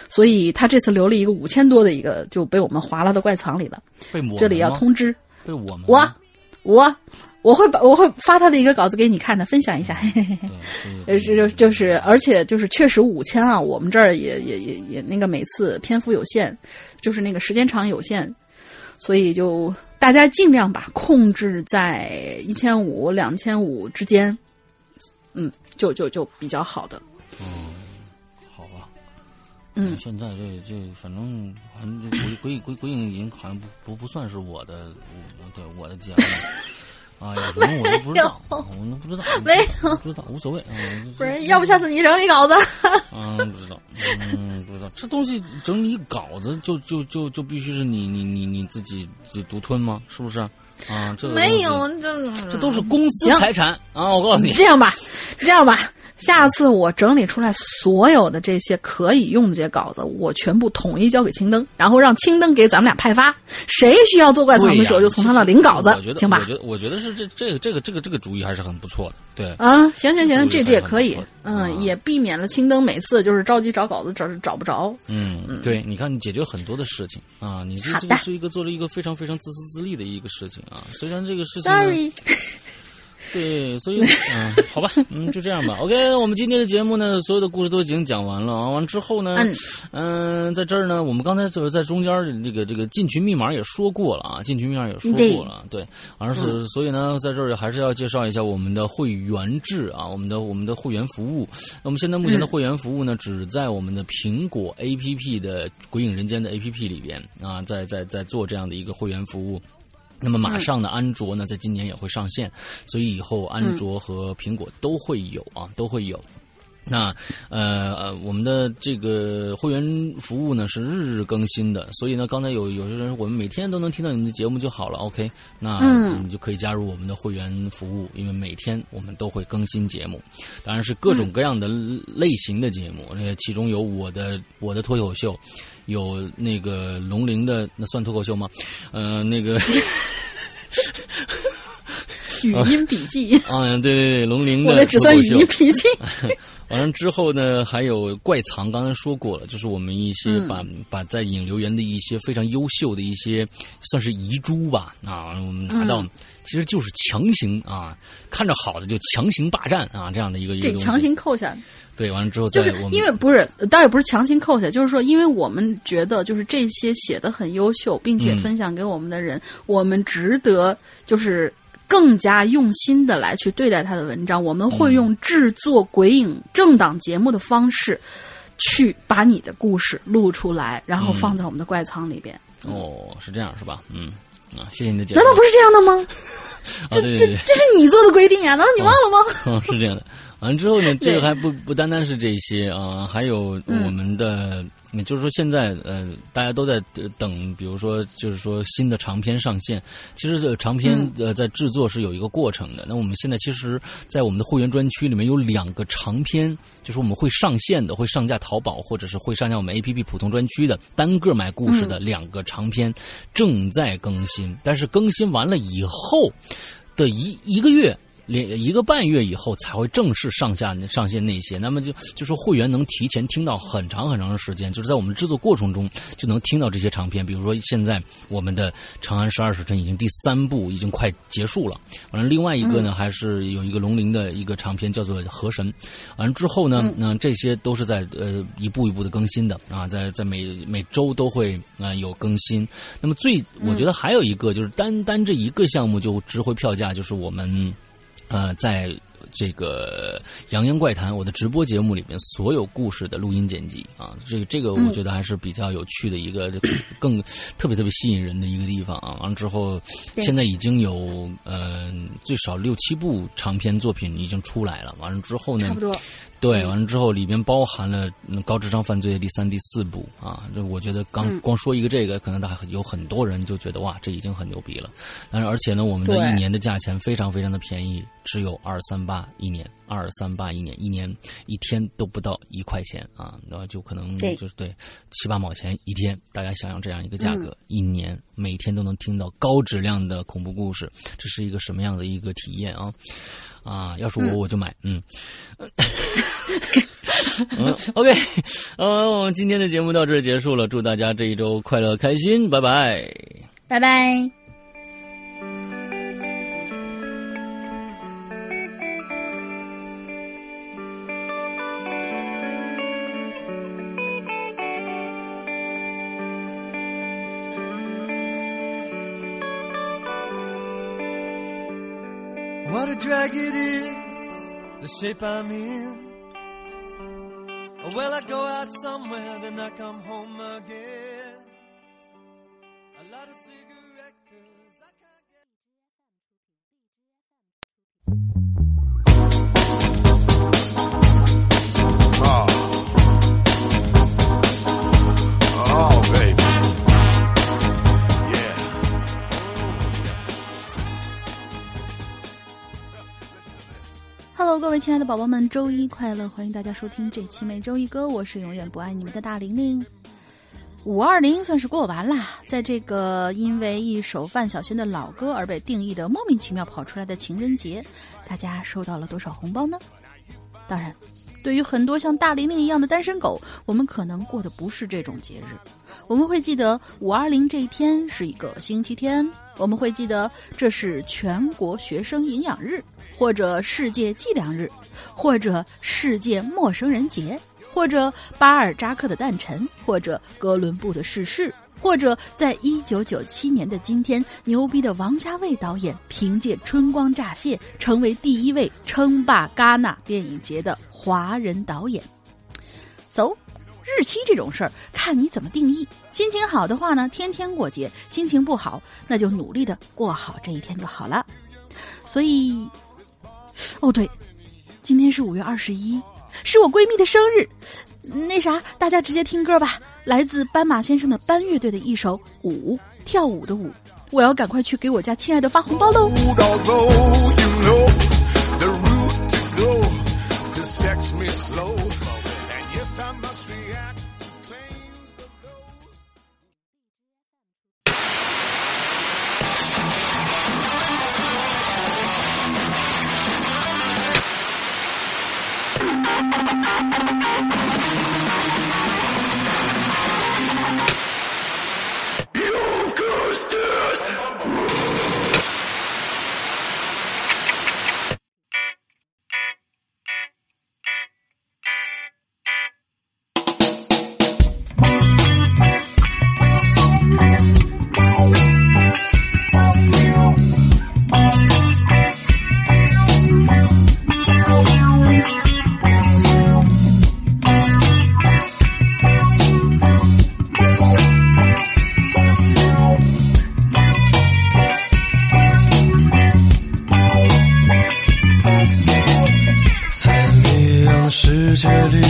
所以他这次留了一个五千多的一个就被我们划拉到怪藏里了。被我这里要通知被我们我，我我会把我会发他的一个稿子给你看的，分享一下。呃，是就就是，而且就是确实五千啊，我们这儿也也也也那个每次篇幅有限，就是那个时间长有限，所以就大家尽量吧控制在一千五、两千五之间，嗯，就就就比较好的。嗯好吧，嗯，现在这这反正反正就鬼鬼鬼鬼影已经好像不不不算是我的，我对我的节目。啊，有什么我都不知道，我都不知道，没有，不知道，无所谓啊。不是，要不下次你整理稿子？嗯，不知道，嗯，不知道。这东西整理稿子就就就就必须是你你你你自己就独吞吗？是不是？啊，这没有，这这都是公司财产啊！我告诉你，这样吧，这样吧，下次我整理出来所有的这些可以用的这些稿子，我全部统一交给青灯，然后让青灯给咱们俩派发。谁需要做怪藏的时候，就从他那领稿子我觉，得，行吧我？觉得，我觉得是这这个这个这个这个主意还是很不错的。对，啊，行行行，这这也可以嗯，啊也避免了青灯每次就是着急找稿子找找不着。嗯，对，你看，你解决很多的事情啊，你这这个是一个做了一个非常非常自私自利的一个事情啊。虽然这个事情 Sorry，对，所以 嗯，好吧，嗯，就这样吧。OK，我们今天的节目呢，所有的故事都已经讲完了啊。完之后呢，嗯嗯、在这儿呢，我们刚才就是在中间这个这个进群密码也说过了啊，进群密码也说过了，对，而是、所以呢，在这儿还是要介绍一下我们的会员制啊，我们的我们的会员服务。那我们现在目前的会员服务呢，只在我们的苹果 APP 的《鬼影人间》的 APP 里边啊，在在在做这样的一个会员服务。那么马上呢，安卓呢在今年也会上线，所以以后安卓和苹果都会有啊，都会有。那呃呃，我们的这个会员服务呢是日日更新的，所以呢，刚才有有些人我们每天都能听到你们的节目就好了，OK？那嗯你就可以加入我们的会员服务，因为每天我们都会更新节目，当然是各种各样的类型的节目，那，其中有我的我的脱口秀，有那个龙鳞的，那算脱口秀吗？呃，那个。语音笔记，啊，对对对，龙鳞的我的只算语音笔记。完了之后呢，还有怪藏，刚才说过了，就是我们一些嗯把、把在引留言的一些非常优秀的一些算是遗珠吧啊，我们拿到、嗯其实就是强行啊，看着好的就强行霸占啊这样的一个一个。这强行扣下，对，完了之后就是因为不是，倒也不是强行扣下，就是说，因为我们觉得就是这些写的很优秀，并且嗯分享给我们的人，我们值得就是更加用心的来去对待他的文章。我们会用制作鬼影政党节目的方式，去把你的故事录出来，然后放在我们的怪仓里边。哦是这样是吧？嗯啊，谢谢你的解答。难道不是这样的吗？啊？对对对。这是你做的规定呀、难道你忘了吗？哦，是这样的。完了之后呢，这个还不不单单是这些啊，还有我们的，嗯就是说现在呃，大家都在呃等，比如说就是说新的长篇上线。其实这个长篇嗯呃在制作是有一个过程的。那我们现在其实，在我们的会员专区里面有两个长篇，就是我们会上线的，会上架淘宝或者是会上架我们 APP 普通专区的单个买故事的两个长篇正在更新，但是更新完了以后的一一个月。连一个半月以后才会正式上架上线那些。那么就就说会员能提前听到很长很长的时间，就是在我们制作过程中就能听到这些长片。比如说现在我们的《长安十二时辰》已经第三部已经快结束了，完了另外一个呢还是有一个龙鳞的一个长片叫做《河神》，完了之后呢，那这些都是在呃一步一步的更新的啊，在在每每周都会啊有更新。那么最我觉得还有一个就是单单这一个项目就值回票价，就是我们呃在。这个《扬言怪谈》我的直播节目里面所有故事的录音剪辑啊，这个这个我觉得还是比较有趣的一个，更特别特别吸引人的一个地方啊。完了之后，现在已经有呃最少六七部长篇作品已经出来了。完了之后呢，差不多。对，完了之后里边包含了高智商犯罪的第三、第四部啊，这我觉得刚光说一个这个，可能大家有很多人就觉得哇，这已经很牛逼了。但是而且呢，我们的一年的价钱非常非常的便宜，只有二三八一年，二三八一年，一年一天都不到一块钱啊，那就可能就是对七八毛钱一天，大家想想这样一个价格，一年每天都能听到高质量的恐怖故事，这是一个什么样的一个体验啊？啊，要是我我就买，嗯，嗯，OK，呃，我们今天的节目到这结束了，祝大家这一周快乐开心，拜拜，拜拜。What a drag it is, the shape I'm in. Well, I go out somewhere, then I come home again. 亲爱的宝宝们，周一快乐！欢迎大家收听这期每周一歌，我是永远不爱你们的大玲玲。五二零算是过完啦，在这个因为一首范晓萱的老歌而被定义的莫名其妙跑出来的情人节，大家收到了多少红包呢？当然，对于很多像大玲玲一样的单身狗，我们可能过的不是这种节日。我们会记得五二零这一天是一个星期天，我们会记得这是全国学生营养日，或者世界计量日，或者世界陌生人节，或者巴尔扎克的诞辰，或者哥伦布的逝世，或者在一九九七年的今天，牛逼的王家卫导演凭借《春光乍泄》成为第一位称霸戛纳电影节的华人导演。走、日期这种事儿，看你怎么定义。心情好的话呢，天天过节；心情不好，那就努力的过好这一天就好了。所以，哦对，今天是五月二十一，是我闺蜜的生日。那啥，大家直接听歌吧，来自斑马先生的斑乐队的一首《舞》，跳舞的舞。我要赶快去给我家亲爱的发红包喽！在世界里